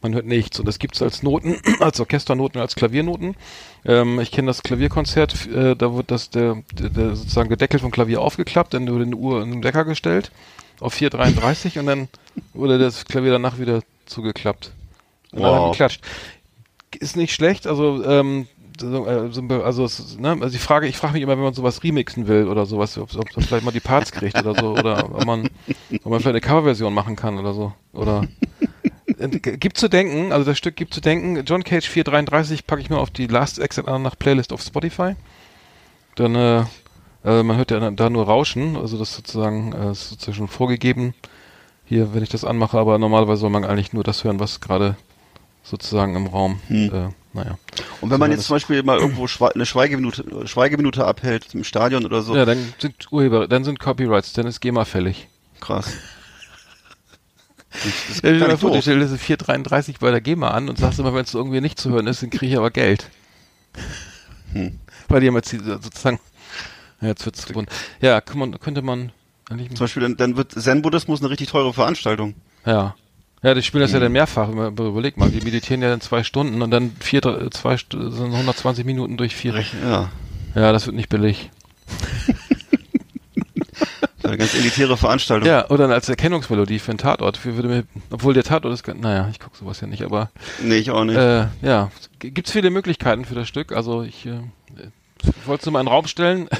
man hört nichts. Und das gibt's als Noten, als Orchesternoten, als Klaviernoten. Ähm, ich kenne das Klavierkonzert, äh, da wird das der, der, der sozusagen der Deckel vom Klavier aufgeklappt, dann wurde eine Uhr in den Wecker gestellt auf 433 und dann wurde das Klavier danach wieder zugeklappt. Und dann Wow. hat geklatscht. Ist nicht schlecht, also ähm, so, äh, so, also, ne? also ich frage, ich frage mich immer, wenn man sowas remixen will oder sowas, ob, ob man vielleicht mal die Parts kriegt oder so, oder ob man, ob man vielleicht eine Coverversion machen kann oder so, oder gibt zu denken, also das Stück gibt zu denken. John Cage 433 packe ich mir auf die Last Exit an nach Playlist auf Spotify. Dann, äh, äh, man hört ja da nur Rauschen, also das sozusagen äh, ist sozusagen schon vorgegeben. Hier, wenn ich das anmache, aber normalerweise soll man eigentlich nur das hören, was gerade sozusagen im Raum, Hm. äh, naja. und wenn man So, jetzt das- zum Beispiel mal irgendwo eine Schweigeminute, Schweigeminute abhält im Stadion oder so, Ja, dann sind Urheber, dann sind Copyrights, dann ist GEMA fällig. krass. Das Stell dir vor, du doof. stellst diese 433 bei der GEMA an und sagst immer, wenn es irgendwie nicht zu hören ist, dann kriege ich aber Geld. Hm. Weil die haben jetzt sozusagen, ja, jetzt wird's bunt. Ja, man, könnte man Zum Beispiel, dann, dann wird Zen-Buddhismus eine richtig teure Veranstaltung. ja. Ja, die spielen das ja dann mehrfach. Über- Überleg mal, die meditieren ja dann zwei Stunden und dann vier, zwei, sind 120 Minuten durch vier. Ja, Ja, das wird nicht billig. eine ganz elitäre Veranstaltung. Ja, oder als Erkennungsmelodie für einen Tatort. Für, würde mir, obwohl der Tatort ist, naja, ich gucke sowas ja nicht, aber Nee, ich auch nicht. Äh, ja, G- gibt's viele Möglichkeiten für das Stück. Also ich, äh, wollte es nur mal in den Raum stellen.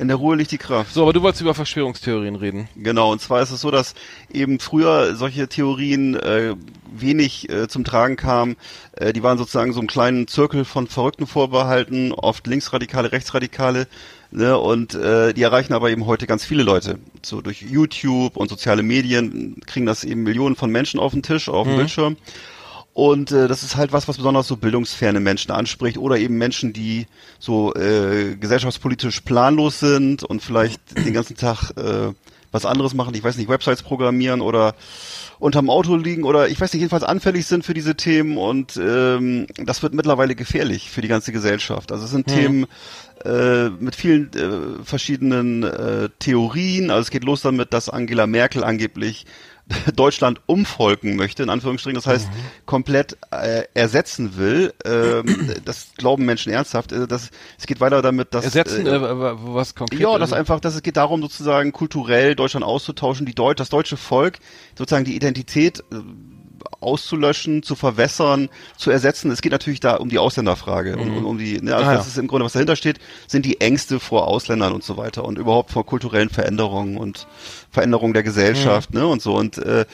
In der Ruhe liegt die Kraft. So, aber du wolltest über Verschwörungstheorien reden. Genau, und zwar ist es so, dass eben früher solche Theorien äh, wenig äh, zum Tragen kamen. Äh, die waren sozusagen so einem kleinen Zirkel von Verrückten vorbehalten, oft Linksradikale, Rechtsradikale. Ne, und äh, die erreichen aber eben heute ganz viele Leute. So durch YouTube und soziale Medien kriegen das eben Millionen von Menschen auf den Tisch, auf dem Bildschirm. Und äh, das ist halt was, was besonders so bildungsferne Menschen anspricht oder eben Menschen, die so äh, gesellschaftspolitisch planlos sind und vielleicht den ganzen Tag äh, was anderes machen, ich weiß nicht, Websites programmieren oder unterm Auto liegen oder ich weiß nicht, jedenfalls anfällig sind für diese Themen und ähm, das wird mittlerweile gefährlich für die ganze Gesellschaft. Also es sind Themen äh, mit vielen äh, verschiedenen äh, Theorien. Also es geht los damit, dass Angela Merkel angeblich Deutschland umvolken möchte, in Anführungsstrichen, das heißt komplett äh, ersetzen will. Ähm, das glauben Menschen ernsthaft. Äh, das, es geht weiter damit, dass Ersetzen, äh, äh, was konkret? ja, das also- einfach, dass es geht darum, sozusagen kulturell Deutschland auszutauschen, die Deut das deutsche Volk, sozusagen die Identität äh, auszulöschen, zu verwässern, zu ersetzen. Es geht natürlich da um die Ausländerfrage und um, um die, ne, also Ah, das ja. ist im Grunde, was dahinter steht, sind die Ängste vor Ausländern und so weiter und überhaupt vor kulturellen Veränderungen und Veränderungen der Gesellschaft, ne, und so. Und äh,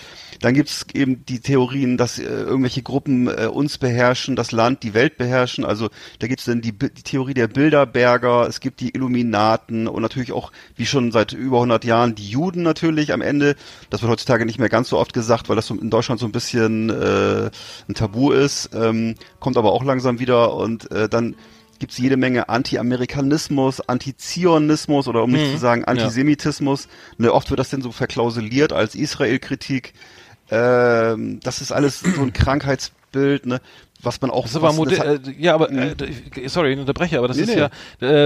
dann gibt's eben die Theorien, dass äh, irgendwelche Gruppen äh, uns beherrschen, das Land, die Welt beherrschen. Also da gibt's dann die, die Theorie der Bilderberger, es gibt die Illuminaten und natürlich auch, wie schon seit über 100 Jahren, die Juden natürlich am Ende. Das wird heutzutage nicht mehr ganz so oft gesagt, weil das so in Deutschland so ein bisschen äh, ein Tabu ist, ähm, kommt aber auch langsam wieder und äh, dann gibt's jede Menge Anti-Amerikanismus, Anti-Zionismus oder um nicht zu sagen Antisemitismus. Ne, oft wird das denn so verklausuliert als Israel-Kritik. Ähm, das ist alles so ein Krankheitsbild, ne, was man auch. Das ist aber was, Mode das hat- äh, ja, aber äh, ich- sorry, ich unterbreche, aber das Nee, ist nee. ja,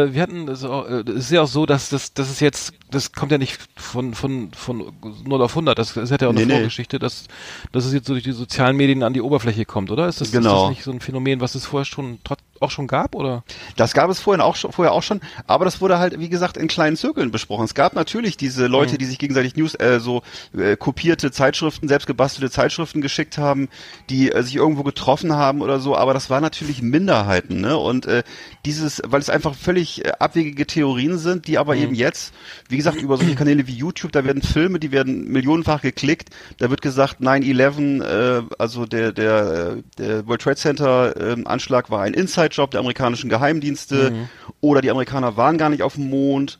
äh, wir hatten das, auch, äh, ist ja auch so, dass das, das ist jetzt, das kommt ja nicht von von von 0 auf 100. Das, das hat ja auch eine Nee. Vorgeschichte, dass dass es jetzt so durch die sozialen Medien an die Oberfläche kommt, oder? Ist das, ist Genau. das nicht so ein Phänomen, was es vorher schon trot- auch schon gab, oder? Das gab es vorhin auch schon, vorher auch schon, aber das wurde halt, wie gesagt, in kleinen Zirkeln besprochen. Es gab natürlich diese Leute, die sich gegenseitig News, äh, so äh, kopierte Zeitschriften, selbstgebastelte Zeitschriften geschickt haben, die äh, sich irgendwo getroffen haben oder so, aber das waren natürlich Minderheiten, ne? Und äh, dieses, weil es einfach völlig äh, abwegige Theorien sind, die aber eben jetzt, wie gesagt, über solche Kanäle wie YouTube, da werden Filme, die werden millionenfach geklickt, da wird gesagt, 9-11, äh, also der, der, äh, der World Trade Center ähm, Anschlag war ein Inside-Job der amerikanischen Geheimdienste oder die Amerikaner waren gar nicht auf dem Mond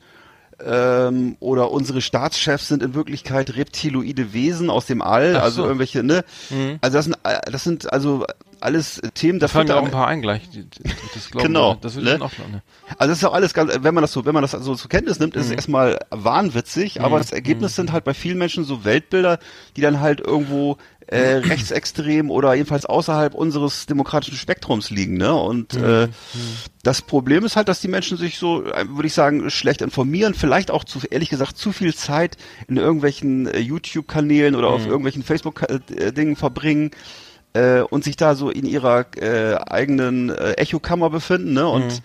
ähm, oder unsere Staatschefs sind in Wirklichkeit reptiloide Wesen aus dem All, also so. irgendwelche, ne? Also das sind, äh, das sind also alles Themen, Da wird mir auch ein paar ein gleich. Das glauben Genau. Das will ne? ich auch glauben. ne? Also das ist auch alles ganz, wenn man das so, wenn man das so zur Kenntnis nimmt, Mhm. ist es erstmal wahnwitzig, aber das Ergebnis sind halt bei vielen Menschen so Weltbilder, die dann halt irgendwo äh, rechtsextrem oder jedenfalls außerhalb unseres demokratischen Spektrums liegen, ne? Und Mhm. äh, das Problem ist halt, dass die Menschen sich so, äh, würde ich sagen, schlecht informieren, vielleicht auch zu, ehrlich gesagt, zu viel Zeit in irgendwelchen äh, YouTube-Kanälen oder Mhm. auf irgendwelchen Facebook-Dingen verbringen äh, und sich da so in ihrer äh, eigenen äh, Echokammer befinden, ne? Und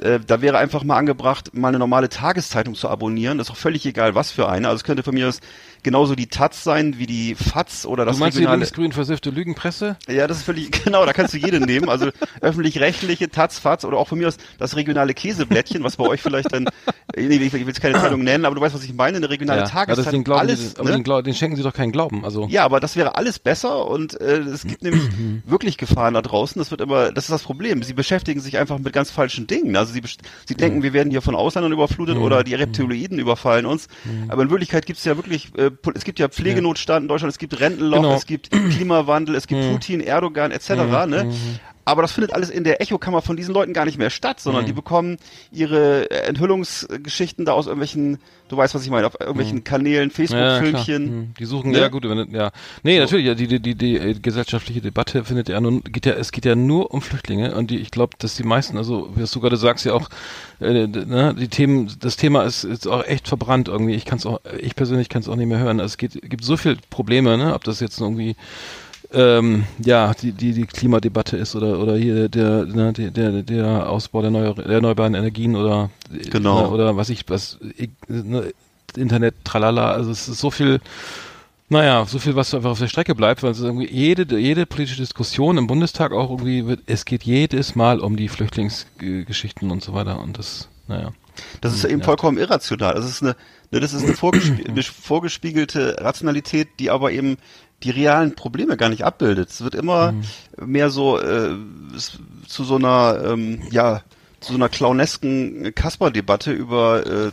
äh, da wäre einfach mal angebracht, mal eine normale Tageszeitung zu abonnieren. Das ist auch völlig egal, was für eine. Also es könnte von mir aus genauso die Taz sein wie die FAZ oder das Du meinst die regionale. linksgrün versiffte Lügenpresse? Ja, das ist völlig, genau, da kannst du jede nehmen. Also öffentlich-rechtliche, Taz, Faz oder auch von mir aus das regionale Käseblättchen, was bei euch vielleicht dann, äh, nee, ich will jetzt keine Zeitung nennen, aber du weißt, was ich meine, eine regionale ja, Tageszeitung, den Glauben, alles, den, aber ne? den, Glau- den schenken sie doch keinen Glauben. Also Ja, aber das wäre alles besser und äh, es gibt nämlich wirklich Gefahren da draußen. Das wird immer, das ist das Problem. Sie beschäftigen sich einfach mit ganz falschen Dingen. Also sie, sie denken, wir werden hier von Ausländern überflutet oder die Reptiloiden überfallen uns. Aber in Wirklichkeit gibt es ja wirklich, äh, es gibt ja Pflegenotstand in Deutschland, es gibt Rentenloch, Genau. es gibt Klimawandel, es gibt Putin, Erdogan etc. Ne? Aber das findet alles in der Echokammer von diesen Leuten gar nicht mehr statt, sondern die bekommen ihre äh, Enthüllungsgeschichten da aus irgendwelchen, du weißt, was ich meine, auf irgendwelchen Kanälen, Ja, klar. Facebook-Filmchen. Hm, Die suchen, Ne? ja gut, wenn, ja. Nee, natürlich, ja, die, die, die, die äh, gesellschaftliche Debatte findet ja nun, geht ja, es geht ja nur um Flüchtlinge und die, ich glaube, dass die meisten, also, wie du gerade sagst, ja auch, äh, ne, die Themen, das Thema ist, ist auch echt verbrannt irgendwie. Ich kann es auch, ich persönlich kann es auch nicht mehr hören. Also es geht, gibt so viele Probleme, ne, ob das jetzt irgendwie, ähm, ja, die, die, die Klimadebatte ist oder, oder hier der, ne, der, der, der Ausbau der, neu, der erneuerbaren Energien oder, Genau. ne, oder was ich, was, ne, Internet, tralala, also es ist so viel, naja, so viel, was einfach auf der Strecke bleibt, weil es irgendwie jede, jede politische Diskussion im Bundestag auch irgendwie wird, es geht jedes Mal um die Flüchtlingsgeschichten und so weiter und das, naja. Das ist eben vollkommen irrational. Das ist eine, ne, das ist eine, vorgesp eine vorgespiegelte Rationalität, die aber eben die realen Probleme gar nicht abbildet. Es wird immer mehr so äh, zu so einer, ähm, ja, zu so einer clownesken Kasper-Debatte über äh,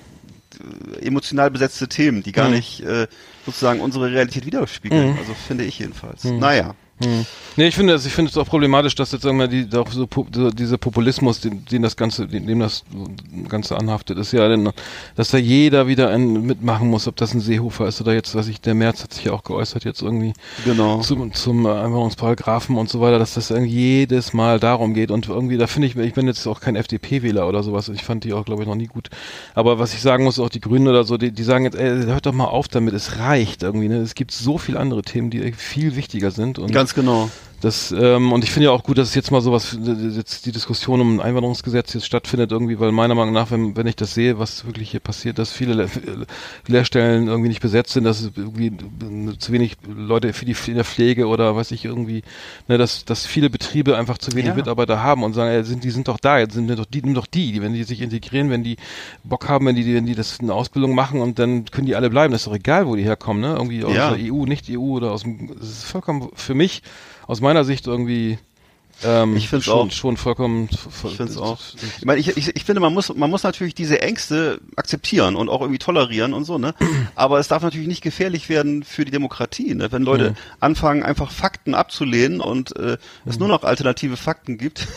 emotional besetzte Themen, die gar nicht äh, sozusagen unsere Realität widerspiegeln. Also finde ich jedenfalls. Naja. Nee, ich finde, es- ich finde es auch problematisch, dass jetzt sagen wir die auch so, so dieser Populismus, den, den das ganze, dem das Ganze anhaftet, ist ja, dass da jeder wieder ein, mitmachen muss, ob das ein Seehofer ist oder jetzt, weiß ich, der März hat sich ja auch geäußert jetzt irgendwie Genau. zum, zum äh, Einwanderungsparagraphen und so weiter, dass das irgendwie jedes Mal darum geht und irgendwie, da finde ich, ich bin jetzt auch kein FDP-Wähler oder sowas, ich fand die auch, glaube ich, noch nie gut, aber was ich sagen muss, auch die Grünen oder so, die, die sagen jetzt, ey, hört doch mal auf damit, es reicht irgendwie, ne? es gibt so viele andere Themen, die viel wichtiger sind und Ganz genau. Das, ähm, und ich finde ja auch gut, dass jetzt mal sowas, jetzt die Diskussion um ein Einwanderungsgesetz jetzt stattfindet irgendwie, weil meiner Meinung nach, wenn, wenn ich das sehe, was wirklich hier passiert, dass viele Le Lehrstellen irgendwie nicht besetzt sind, dass es irgendwie zu wenig Leute für die in der Pflege oder weiß ich irgendwie, ne, dass, dass viele Betriebe einfach zu wenig Ja. Mitarbeiter haben und sagen, ey, sind, die sind doch da, jetzt sind doch die, nimm doch die, die, wenn die sich integrieren, wenn die Bock haben, wenn die, wenn die das eine Ausbildung machen und dann können die alle bleiben, das ist doch egal, wo die herkommen, ne, irgendwie aus Ja. der EU, nicht EU oder aus dem, das ist vollkommen für mich aus meiner Sicht irgendwie ähm, Ich schon, auch. schon vollkommen. Ich finde es auch. Ich meine, ich, ich, ich finde, man muss, man muss natürlich diese Ängste akzeptieren und auch irgendwie tolerieren und so, ne? Aber es darf natürlich nicht gefährlich werden für die Demokratie, ne? Wenn Leute anfangen, einfach Fakten abzulehnen und äh, es nur noch alternative Fakten gibt,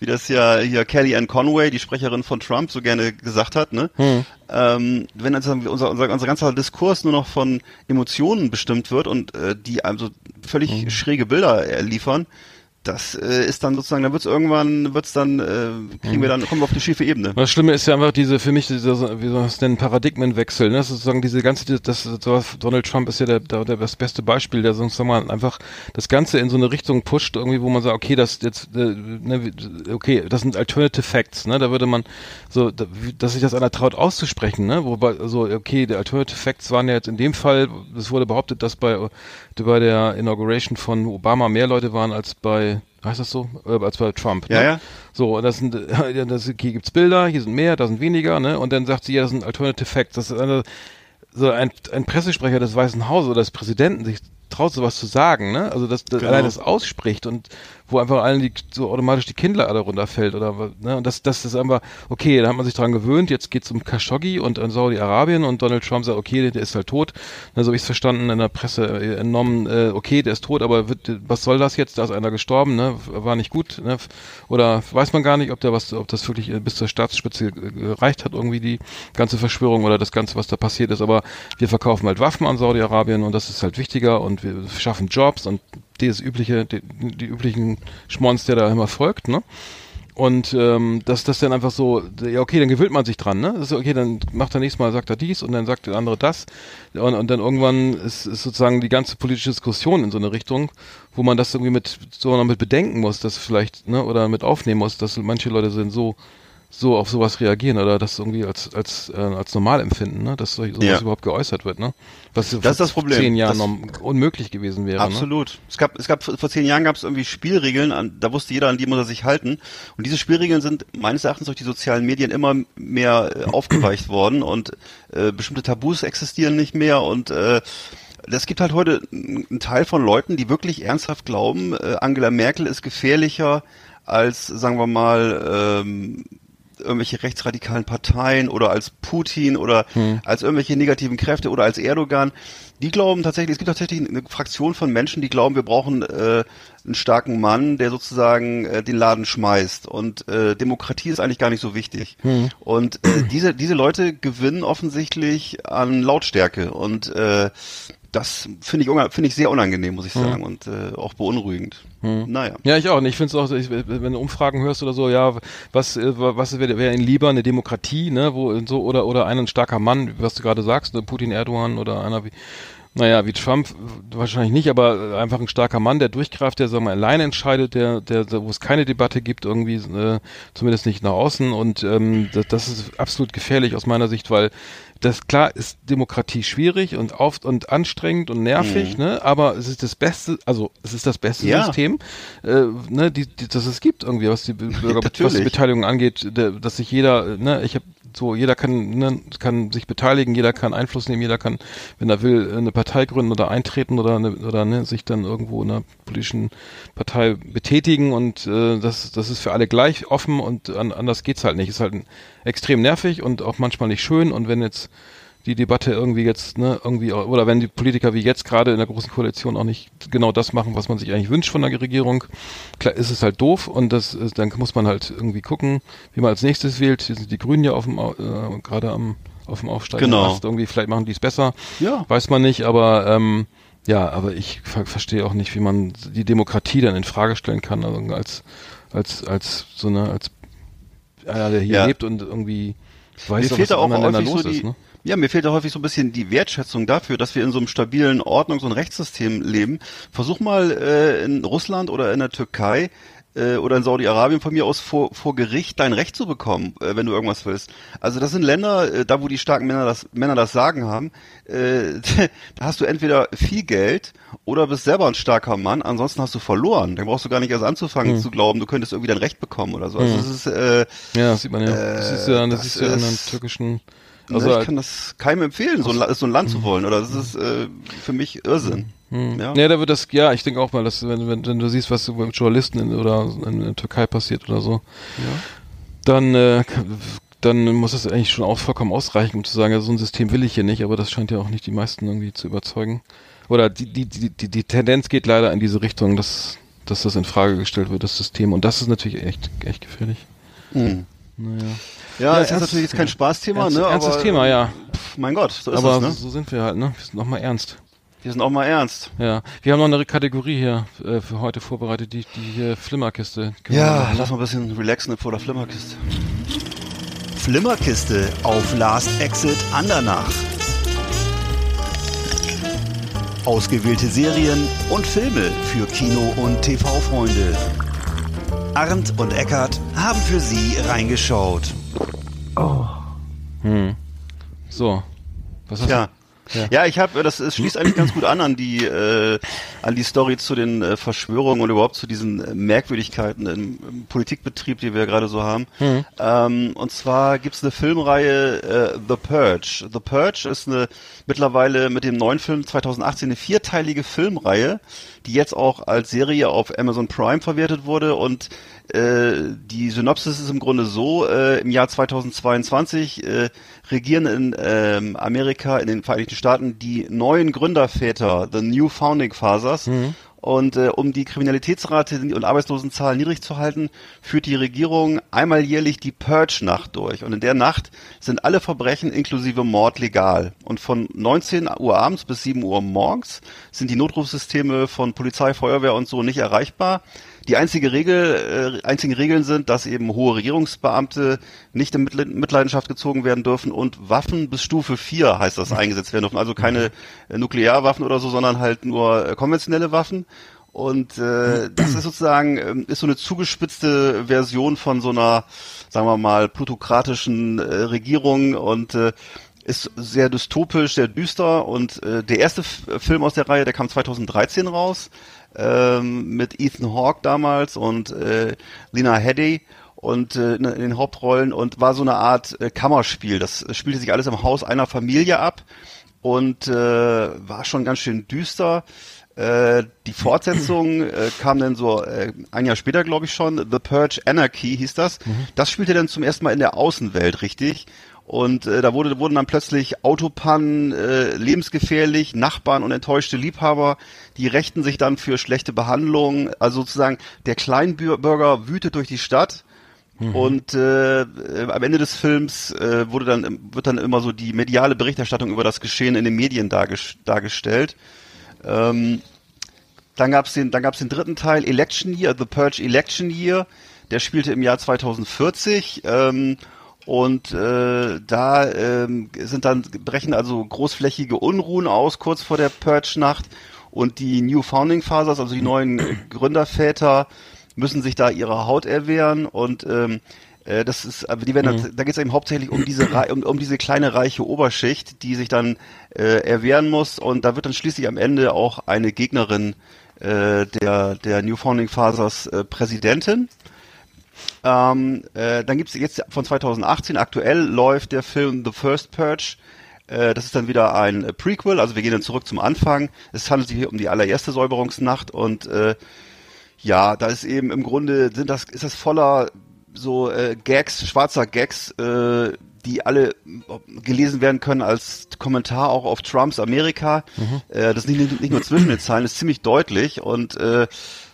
wie das ja hier Kellyanne Conway, die Sprecherin von Trump, so gerne gesagt hat, ne? Ähm, wenn also unser, unser, unser ganzer Diskurs nur noch von Emotionen bestimmt wird und äh, die einem so völlig schräge Bilder äh, liefern, das äh, ist dann sozusagen, dann wird's irgendwann, wird's dann, äh, kriegen wir dann, kommen wir auf die schiefe Ebene. Das Schlimme ist ja einfach diese, für mich, dieser, wie soll man es nennen, Paradigmenwechsel, ne? Das ist sozusagen diese ganze, das, das, Donald Trump ist ja der, der, das beste Beispiel, der sozusagen mal einfach das Ganze in so eine Richtung pusht, irgendwie, wo man sagt, okay, das jetzt, äh, ne, okay, das sind Alternative Facts, ne? Da würde man so, da, dass sich das einer traut auszusprechen, ne? Wobei, also, okay, der Alternative Facts waren ja jetzt in dem Fall, es wurde behauptet, dass bei, bei der Inauguration von Obama mehr Leute waren als bei, heißt das so, äh, als bei Trump, ne? Ja, ja. So, und das sind, ja, das, hier gibt's Bilder, hier sind mehr, da sind weniger, ne? Und dann sagt sie, ja, das sind Alternative Facts. Das ist eine, so ein, ein Pressesprecher des Weißen Hauses oder des Präsidenten sich traut sowas zu sagen, ne? Also dass das Genau. allein das ausspricht und wo einfach allen die, so automatisch die Kinnlade runterfällt oder ne? Und das, das ist einfach, okay, da hat man sich dran gewöhnt, jetzt geht's um Khashoggi und an Saudi-Arabien und Donald Trump sagt, okay, der ist halt tot. Ne, so habe ich es verstanden, in der Presse äh, entnommen, äh, okay, der ist tot, aber wird, was soll das jetzt? Da ist einer gestorben, ne? War nicht gut, ne? Oder weiß man gar nicht, ob der was, ob das wirklich äh, bis zur Staatsspitze äh, gereicht hat, irgendwie die ganze Verschwörung oder das Ganze, was da passiert ist. Aber wir verkaufen halt Waffen an Saudi-Arabien und das ist halt wichtiger und wir schaffen Jobs und das übliche, die, die üblichen Schmons, der da immer folgt, ne? Und ähm, dass das dann einfach so, ja okay, dann gewöhnt man sich dran, ne? Ist okay, dann macht er nächstes Mal, sagt er dies und dann sagt der andere das. Und, und dann irgendwann ist, ist sozusagen die ganze politische Diskussion in so eine Richtung, wo man das irgendwie mit so noch mit bedenken muss, dass vielleicht, ne, oder mit aufnehmen muss, dass manche Leute sind so so auf sowas reagieren oder das irgendwie als als äh, als normal empfinden, ne? dass so, sowas Ja. überhaupt geäußert wird, ne? Was Das ist das Problem. zehn Jahren Das- unmöglich gewesen wäre. Ne? Absolut. Es gab, es gab vor zehn Jahren gab es irgendwie Spielregeln, an, da wusste jeder, an die muss er sich halten. Und diese Spielregeln sind meines Erachtens durch die sozialen Medien immer mehr äh, aufgeweicht worden und äh, bestimmte Tabus existieren nicht mehr und äh, es gibt halt heute einen Teil von Leuten, die wirklich ernsthaft glauben, äh, Angela Merkel ist gefährlicher als, sagen wir mal, ähm, irgendwelche rechtsradikalen Parteien oder als Putin oder als irgendwelche negativen Kräfte oder als Erdogan. Die glauben tatsächlich, es gibt tatsächlich eine Fraktion von Menschen, die glauben, wir brauchen äh, einen starken Mann, der sozusagen äh, den Laden schmeißt. Und äh, Demokratie ist eigentlich gar nicht so wichtig. Und äh, diese, diese Leute gewinnen offensichtlich an Lautstärke. Und äh, das finde ich, finde ich sehr unangenehm, muss ich sagen, und äh, auch beunruhigend. Naja. Ja, ich auch. Ich finde es auch, ich, wenn du Umfragen hörst oder so, ja, was, äh, was wäre wär Ihnen lieber eine Demokratie, ne, wo so oder oder ein starker Mann, was du gerade sagst, ne, Putin, Erdogan oder einer wie naja, wie Trump wahrscheinlich nicht, aber einfach ein starker Mann, der durchgreift, der sagen wir alleine entscheidet, der, der, wo es keine Debatte gibt, irgendwie, äh, zumindest nicht nach außen. Und ähm, das, das ist absolut gefährlich aus meiner Sicht, weil das klar ist Demokratie schwierig und oft und anstrengend und nervig, ne? Aber es ist das beste, also es ist das beste Ja. System, äh, ne, die, die, das es gibt irgendwie, was die Bürger, was die Natürlich. Beteiligung angeht, der, dass sich jeder, ne, ich habe so, jeder kann, ne, kann sich beteiligen, jeder kann Einfluss nehmen, jeder kann, wenn er will, eine Partei gründen oder eintreten oder eine, oder ne, sich dann irgendwo in einer politischen Partei betätigen und äh, das, das ist für alle gleich offen und an, anders geht's halt nicht. Ist halt extrem nervig und auch manchmal nicht schön und wenn jetzt die Debatte irgendwie jetzt, ne, irgendwie, oder wenn die Politiker wie jetzt gerade in der großen Koalition auch nicht genau das machen, was man sich eigentlich wünscht von der Regierung, klar ist es halt doof und das ist, dann muss man halt irgendwie gucken, wie man als nächstes wählt. Hier sind die Grünen ja auf dem, äh, gerade am, auf dem Aufsteigenden Genau. Irgendwie, vielleicht machen die es besser. Ja. Weiß man nicht, aber, ähm, ja, aber ich ver verstehe auch nicht, wie man die Demokratie dann in Frage stellen kann, also als, als, als so eine, als einer, der hier Ja. lebt und irgendwie weiß, mir was fehlt da auch häufig los so die, ist, ne? Ja, mir fehlt da häufig so ein bisschen die Wertschätzung dafür, dass wir in so einem stabilen Ordnungs- und Rechtssystem leben. Versuch mal äh, in Russland oder in der Türkei äh, oder in Saudi-Arabien von mir aus vor, vor Gericht dein Recht zu bekommen, äh, wenn du irgendwas willst. Also das sind Länder, äh, da wo die starken Männer das, Männer das Sagen haben, äh, da hast du entweder viel Geld oder bist selber ein starker Mann, ansonsten hast du verloren. Dann brauchst du gar nicht erst anzufangen Hm. zu glauben, du könntest irgendwie dein Recht bekommen oder so. Also das ist äh, Ja, das sieht man ja. das ist ja, das, das ist ja in einem türkischen, Also also ich kann das keinem empfehlen, so ein, so ein Land zu wollen. Oder das ist äh, für mich Irrsinn. Ja. Ja, da wird das, ja, ich denke auch mal, dass wenn, wenn, wenn du siehst, was mit Journalisten in, oder in der Türkei passiert oder so, dann, äh, dann muss das eigentlich schon auch vollkommen ausreichen, um zu sagen, ja, so ein System will ich hier nicht, aber das scheint ja auch nicht die meisten irgendwie zu überzeugen. Oder die, die, die, die, die Tendenz geht leider in diese Richtung, dass, dass das in Frage gestellt wird, das System. Und das ist natürlich echt, echt gefährlich. Hm. Naja. Ja, Ja, das ist natürlich jetzt kein Spaßthema, Ernst, ne? ernstes aber, Thema, ja. Pff, mein Gott, so ist aber das, ne? so sind wir halt, ne? Wir sind nochmal ernst. Wir sind auch mal ernst. Ja, wir haben noch eine Kategorie hier äh, für heute vorbereitet, die die hier Flimmerkiste. Ja, ne? lass mal ein bisschen relaxen vor der Flimmerkiste. Flimmerkiste auf Last Exit Andernach. Ausgewählte Serien und Filme für Kino- und TV-Freunde. Arndt und Eckart haben für Sie reingeschaut. So. Was hast Ja. Ja. Ja, ich habe, das es schließt eigentlich ganz gut an an die äh, an die Story zu den äh, Verschwörungen und überhaupt zu diesen äh, Merkwürdigkeiten im, im Politikbetrieb, die wir gerade so haben. Ähm, und zwar gibt's eine Filmreihe äh, The Purge. The Purge ist eine mittlerweile mit dem neuen Film 2018 eine vierteilige Filmreihe, die jetzt auch als Serie auf Amazon Prime verwertet wurde und äh, die Synopsis ist im Grunde so, äh, im Jahr 2022 äh, regieren in ähm, Amerika, in den Vereinigten Staaten, die neuen Gründerväter, the New Founding Fathers. Und äh, um die Kriminalitätsrate und Arbeitslosenzahl niedrig zu halten, führt die Regierung einmal jährlich die Purge-Nacht durch. Und in der Nacht sind alle Verbrechen inklusive Mord legal. Und von 19 Uhr abends bis 7 Uhr morgens sind die Notrufsysteme von Polizei, Feuerwehr und so nicht erreichbar. Die einzige Regel, äh, einzigen Regeln sind, dass eben hohe Regierungsbeamte nicht in Mitle- Mitleidenschaft gezogen werden dürfen und Waffen bis Stufe 4 heißt das eingesetzt werden dürfen. Also keine äh, Nuklearwaffen oder so, sondern halt nur äh, konventionelle Waffen. Und äh, das ist sozusagen ähm, ist so eine zugespitzte Version von so einer, sagen wir mal, plutokratischen äh, Regierung und äh, ist sehr dystopisch, sehr düster und äh, der erste F Film aus der Reihe, der kam 2013 raus ähm, mit Ethan Hawke damals und äh, Lena Headey und äh, in den Hauptrollen und war so eine Art äh, Kammerspiel. Das spielte sich alles im Haus einer Familie ab und äh, war schon ganz schön düster. Äh, die Fortsetzung äh, kam dann so äh, ein Jahr später, glaube ich schon. The Purge Anarchy hieß das. Das spielte dann zum ersten Mal in der Außenwelt, richtig. Und äh, da wurde, wurden dann plötzlich Autopannen äh, lebensgefährlich, Nachbarn und enttäuschte Liebhaber, die rächten sich dann für schlechte Behandlung. Also sozusagen der Kleinbürger wütet durch die Stadt. Und äh, äh, am Ende des Films äh, wurde dann wird dann immer so die mediale Berichterstattung über das Geschehen in den Medien darges dargestellt. Ähm, dann gab's den, dann gab's den dritten Teil, Election Year, The Purge Election Year. Der spielte im Jahr 2040. Ähm, und äh, da ähm, sind dann brechen also großflächige Unruhen aus kurz vor der Purge-Nacht. Und die New Founding Fathers, also die neuen äh, Gründerväter, müssen sich da ihre Haut erwehren. Und ähm, äh, das ist, aber die werden, dann- da geht es eben hauptsächlich um diese um, um diese kleine reiche Oberschicht, die sich dann äh, erwehren muss. Und da wird dann schließlich am Ende auch eine Gegnerin äh, der der New Founding Fathers äh, Präsidentin. Ähm, äh, dann gibt's jetzt von 2018, aktuell läuft der Film The First Purge. Äh, das ist dann wieder ein äh, Prequel, also wir gehen dann zurück zum Anfang. Es handelt sich hier um die allererste Säuberungsnacht und äh, ja, da ist eben im Grunde sind das ist das voller so äh, Gags, schwarzer Gags, äh, die alle gelesen werden können als Kommentar auch auf Trumps Amerika. Äh, das ist nicht, nicht nur zwischen den Zeilen, das ist ziemlich deutlich und äh,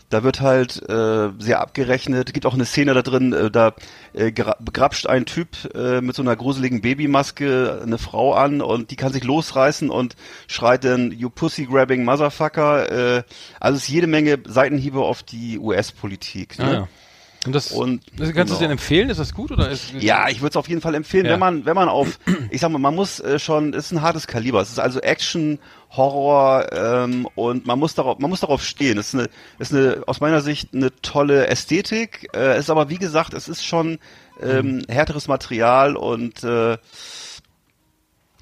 da wird halt äh, sehr abgerechnet. Gibt auch eine Szene da drin, äh, da äh, gra- begrapscht ein Typ äh, mit so einer gruseligen Babymaske eine Frau an und die kann sich losreißen und schreit dann You Pussy Grabbing Motherfucker. Äh, also es ist jede Menge Seitenhiebe auf die US-Politik. Ne? Ah, ja. Und das, Und- das kannst du es genau. denn empfehlen? Ist das gut oder ist Ja, ich würde es auf jeden Fall empfehlen, Ja. wenn man, wenn man auf, ich sag mal, man muss äh, schon, es ist ein hartes Kaliber. Es ist also Action, Horror ähm, und man muss darauf, man muss darauf stehen. Es ist eine, ist eine, aus meiner Sicht eine tolle Ästhetik. Äh, es ist aber wie gesagt, es ist schon ähm, härteres Material und äh,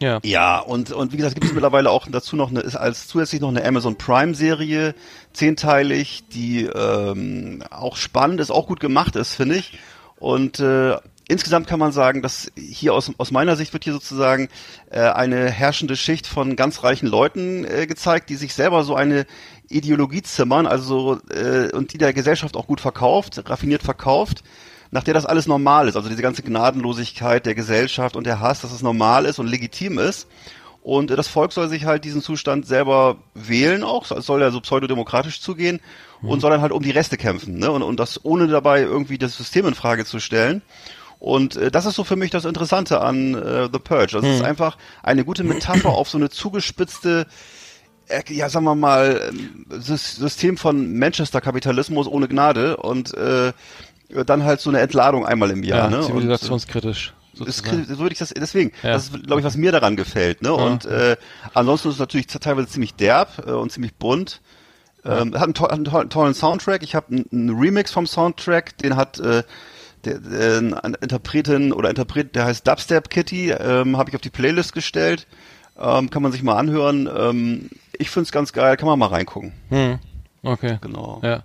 ja. ja, und, und wie gesagt, gibt es mittlerweile auch dazu noch eine, ist als zusätzlich noch eine Amazon Prime Serie, zehnteilig, die ähm, auch spannend ist, auch gut gemacht ist, finde ich. Und äh, insgesamt kann man sagen, dass hier aus, aus meiner Sicht wird hier sozusagen äh, eine herrschende Schicht von ganz reichen Leuten äh, gezeigt, die sich selber so eine Ideologie zimmern, also äh, und die der Gesellschaft auch gut verkauft, raffiniert verkauft nach der das alles normal ist, also diese ganze Gnadenlosigkeit der Gesellschaft und der Hass, dass es normal ist und legitim ist. Und äh, das Volk soll sich halt diesen Zustand selber wählen auch, es soll ja so pseudodemokratisch zugehen und soll dann halt um die Reste kämpfen, ne? Und, und das ohne dabei irgendwie das System in Frage zu stellen. Und äh, das ist so für mich das Interessante an äh, The Purge. Das ist einfach eine gute Metapher auf so eine zugespitzte äh, ja, sagen wir mal, ähm, Sys- System von Manchester-Kapitalismus ohne Gnade und äh, dann halt so eine Entladung einmal im Jahr. Ja, ne? Zivilisationskritisch. ist, so würde ich das, deswegen, Ja. das ist, glaube ich, was mir daran gefällt. Ne? Und äh, ansonsten ist es natürlich teilweise ziemlich derb äh, und ziemlich bunt. Ähm, hat einen, to einen to tollen Soundtrack. Ich habe einen, einen Remix vom Soundtrack, den hat äh, der, der, eine Interpretin oder Interpret, der heißt Dubstep Kitty, ähm, habe ich auf die Playlist gestellt. Ähm, kann man sich mal anhören. Ähm, ich find's ganz geil, kann man mal reingucken. Hm. Okay. Genau. Ja.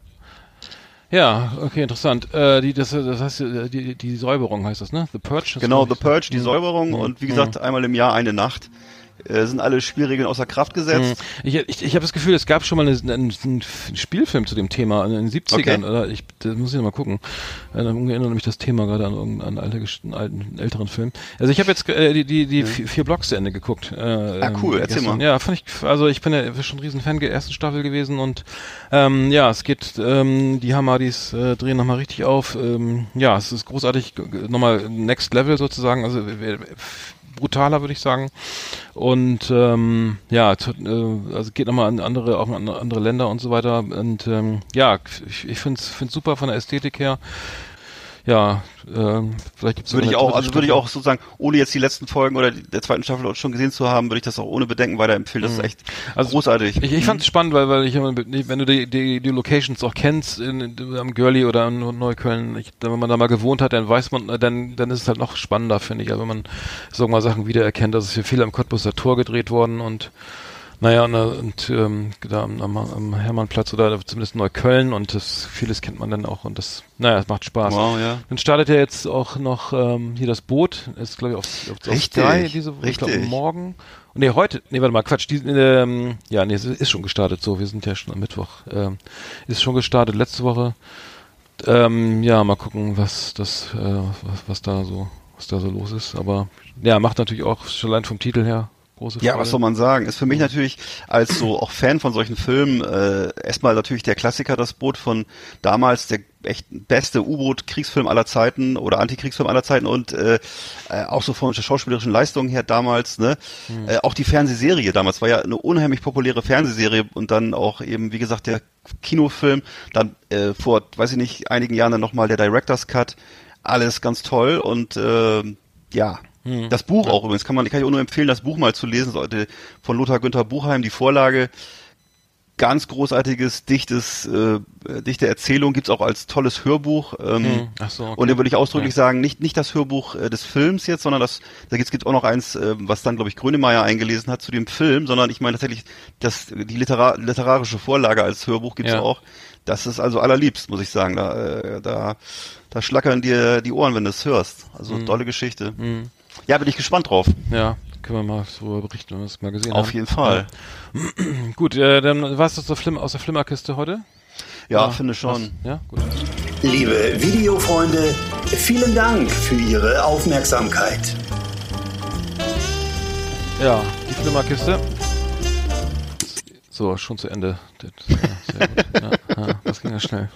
Ja, okay, interessant. Äh, die, das, das heißt, äh, die, die Säuberung heißt das, ne? The Purge? Genau, The Purge, die. Säuberung Hm. und wie gesagt, einmal im Jahr eine Nacht. Äh, sind alle Spielregeln außer Kraft gesetzt. Ich, ich, ich habe das Gefühl, es gab schon mal einen, einen, Spielfilm zu dem Thema in den 70ern. Okay. Oder ich, das muss ich noch mal gucken. Äh, Dann erinnert mich das Thema gerade an irgendeinen alte, alten, älteren Film. Also ich habe jetzt äh, die, die, die vier, vier Blocks zu Ende geguckt. Äh, Ah, cool, ähm, erzähl gestern. mal. Ja, fand ich, also ich bin ja schon ein riesen Fan der ersten Staffel gewesen und ähm, ja, es geht, ähm, die Hamadis äh, drehen nochmal richtig auf. Ähm, ja, es ist großartig, nochmal Next Level sozusagen, also brutaler würde ich sagen. Und ähm, ja, äh, also geht nochmal an andere, an andere Länder und so weiter. Und ähm, ja, ich, ich finde es super von der Ästhetik her. Ja, ähm, vielleicht gibt's Würde ich auch, also würde ich auch sozusagen, ohne jetzt die letzten Folgen oder die, der zweiten Staffel schon gesehen zu haben, würde ich das auch ohne Bedenken weiterempfehlen. Das ist echt Also, großartig. Ich, ich fand es spannend, weil, weil ich wenn du die, die, die Locations auch kennst, in, in, am Görli oder in Neukölln, ich, wenn man da mal gewohnt hat, dann weiß man, dann, dann ist es halt noch spannender, finde ich. Also wenn man so mal Sachen wiedererkennt, dass es hier viel am Cottbuser Tor gedreht worden und naja, und, und ähm, da am, am, Hermannplatz oder zumindest Neukölln und das vieles kennt man dann auch und das, naja, es macht Spaß. Wow, ja. Dann startet ja jetzt auch noch ähm, hier das Boot, ist glaube ich auf, auf, auf Richtig, Sky diese Woche, ich glaube morgen. Nee, heute, nee, warte mal, Quatsch, die, ähm, ja, nee, es ist schon gestartet, so, wir sind ja schon am Mittwoch, ähm, ist schon gestartet, letzte Woche. Ähm, ja, mal gucken, was das, äh, was, was da so, was da so los ist, aber ja, macht natürlich auch schon allein vom Titel her große Ja, Freude. was soll man sagen? Ist für mich natürlich als so auch Fan von solchen Filmen äh, erstmal natürlich der Klassiker, das Boot von damals, der echt beste U-Boot-Kriegsfilm aller Zeiten oder Antikriegsfilm aller Zeiten und äh, äh, auch so von der schauspielerischen Leistung her damals, ne? Äh, auch die Fernsehserie damals war ja eine unheimlich populäre Fernsehserie und dann auch eben, wie gesagt, der Kinofilm, dann äh, vor, weiß ich nicht, einigen Jahren dann nochmal der Director's Cut, alles ganz toll und äh, ja, das Buch auch übrigens, kann man, kann ich auch nur empfehlen, das Buch mal zu lesen, sollte von Lothar Günther Buchheim, die Vorlage, ganz großartiges, dichtes, äh, dichte Erzählung, gibt's auch als tolles Hörbuch. Ähm, Hm, ach so, okay. Und da würde ich ausdrücklich Ja. sagen, nicht, nicht das Hörbuch äh, des Films jetzt, sondern das, da gibt's gibt auch noch eins, äh, was dann, glaube ich, Grönemeyer eingelesen hat zu dem Film, sondern ich meine tatsächlich, das, die Litera literarische Vorlage als Hörbuch gibt's Ja. auch. Das ist also allerliebst, muss ich sagen. Da, äh, da, da schlackern dir die Ohren, wenn du es hörst. Also Hm. tolle Geschichte. Ja, bin ich gespannt drauf. Ja, können wir mal so berichten, wenn wir es mal gesehen haben. Auf jeden Fall. Gut, äh, dann war es das so Flim aus der Flimmerkiste heute? Ja, Ah, finde schon. was? Ja, gut. Liebe Videofreunde, vielen Dank für Ihre Aufmerksamkeit. Ja, die Flimmerkiste. So, schon zu Ende. Das, ja, sehr gut. Ja, ja, das ging ja schnell.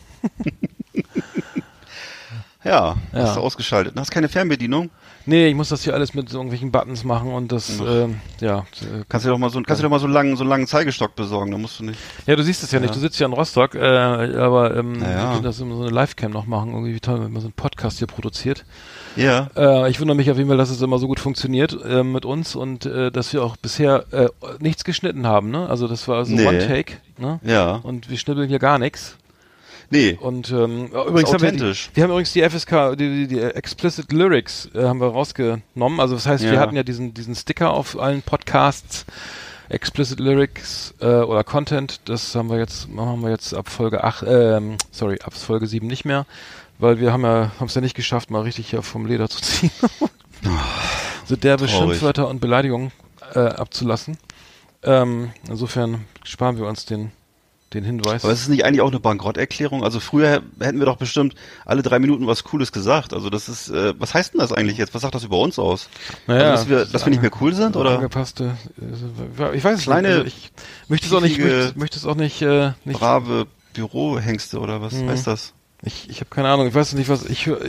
Ja, Ja. hast du ausgeschaltet. Hast keine Fernbedienung? Nee, ich muss das hier alles mit so irgendwelchen Buttons machen und das, ähm, ja. Kannst du doch mal so, kannst du doch mal so einen langen, so einen langen Zeigestock besorgen, da musst du nicht. Ja, du siehst es ja, nicht. Du sitzt ja in Rostock, äh, aber ähm, Na ja. wir können das immer so eine Livecam noch machen. Irgendwie wie toll, wenn man so einen Podcast hier produziert. Ja. Äh, ich wundere mich auf jeden Fall, dass es immer so gut funktioniert äh, mit uns und äh, dass wir auch bisher äh, nichts geschnitten haben. Ne? Also das war so Nee. One Take. Ne? Ja. Und wir schnibbeln hier gar nichts. Nee. Und ähm, übrigens haben wir, die, wir haben übrigens die FSK, die, die, die Explicit Lyrics äh, haben wir rausgenommen. Also das heißt, wir Ja. hatten ja diesen diesen Sticker auf allen Podcasts. Explicit Lyrics äh, oder Content, das haben wir jetzt, machen wir jetzt ab Folge 8, ähm, sorry, ab Folge 7 nicht mehr, weil wir haben ja, haben es ja nicht geschafft, mal richtig hier vom Leder zu ziehen. so derbe traurig. Schimpfwörter und Beleidigungen äh, abzulassen. Ähm, insofern sparen wir uns den, den Hinweis. Aber ist es nicht eigentlich auch eine Bankrotterklärung? Also früher hätten wir doch bestimmt alle drei Minuten was Cooles gesagt. Also das ist, äh, was heißt denn das eigentlich jetzt? Was sagt das über uns aus? Naja, also, dass wir, dass wir nicht mehr cool sind, oder? Angepasste, äh, ich weiß es Kleine, nicht. Also ich möchte es auch nicht, möchte, möchte es auch nicht, äh, nicht Brave Bürohengste oder was Mhm. heißt das? Ich, ich habe keine Ahnung, ich weiß nicht, was ich höre.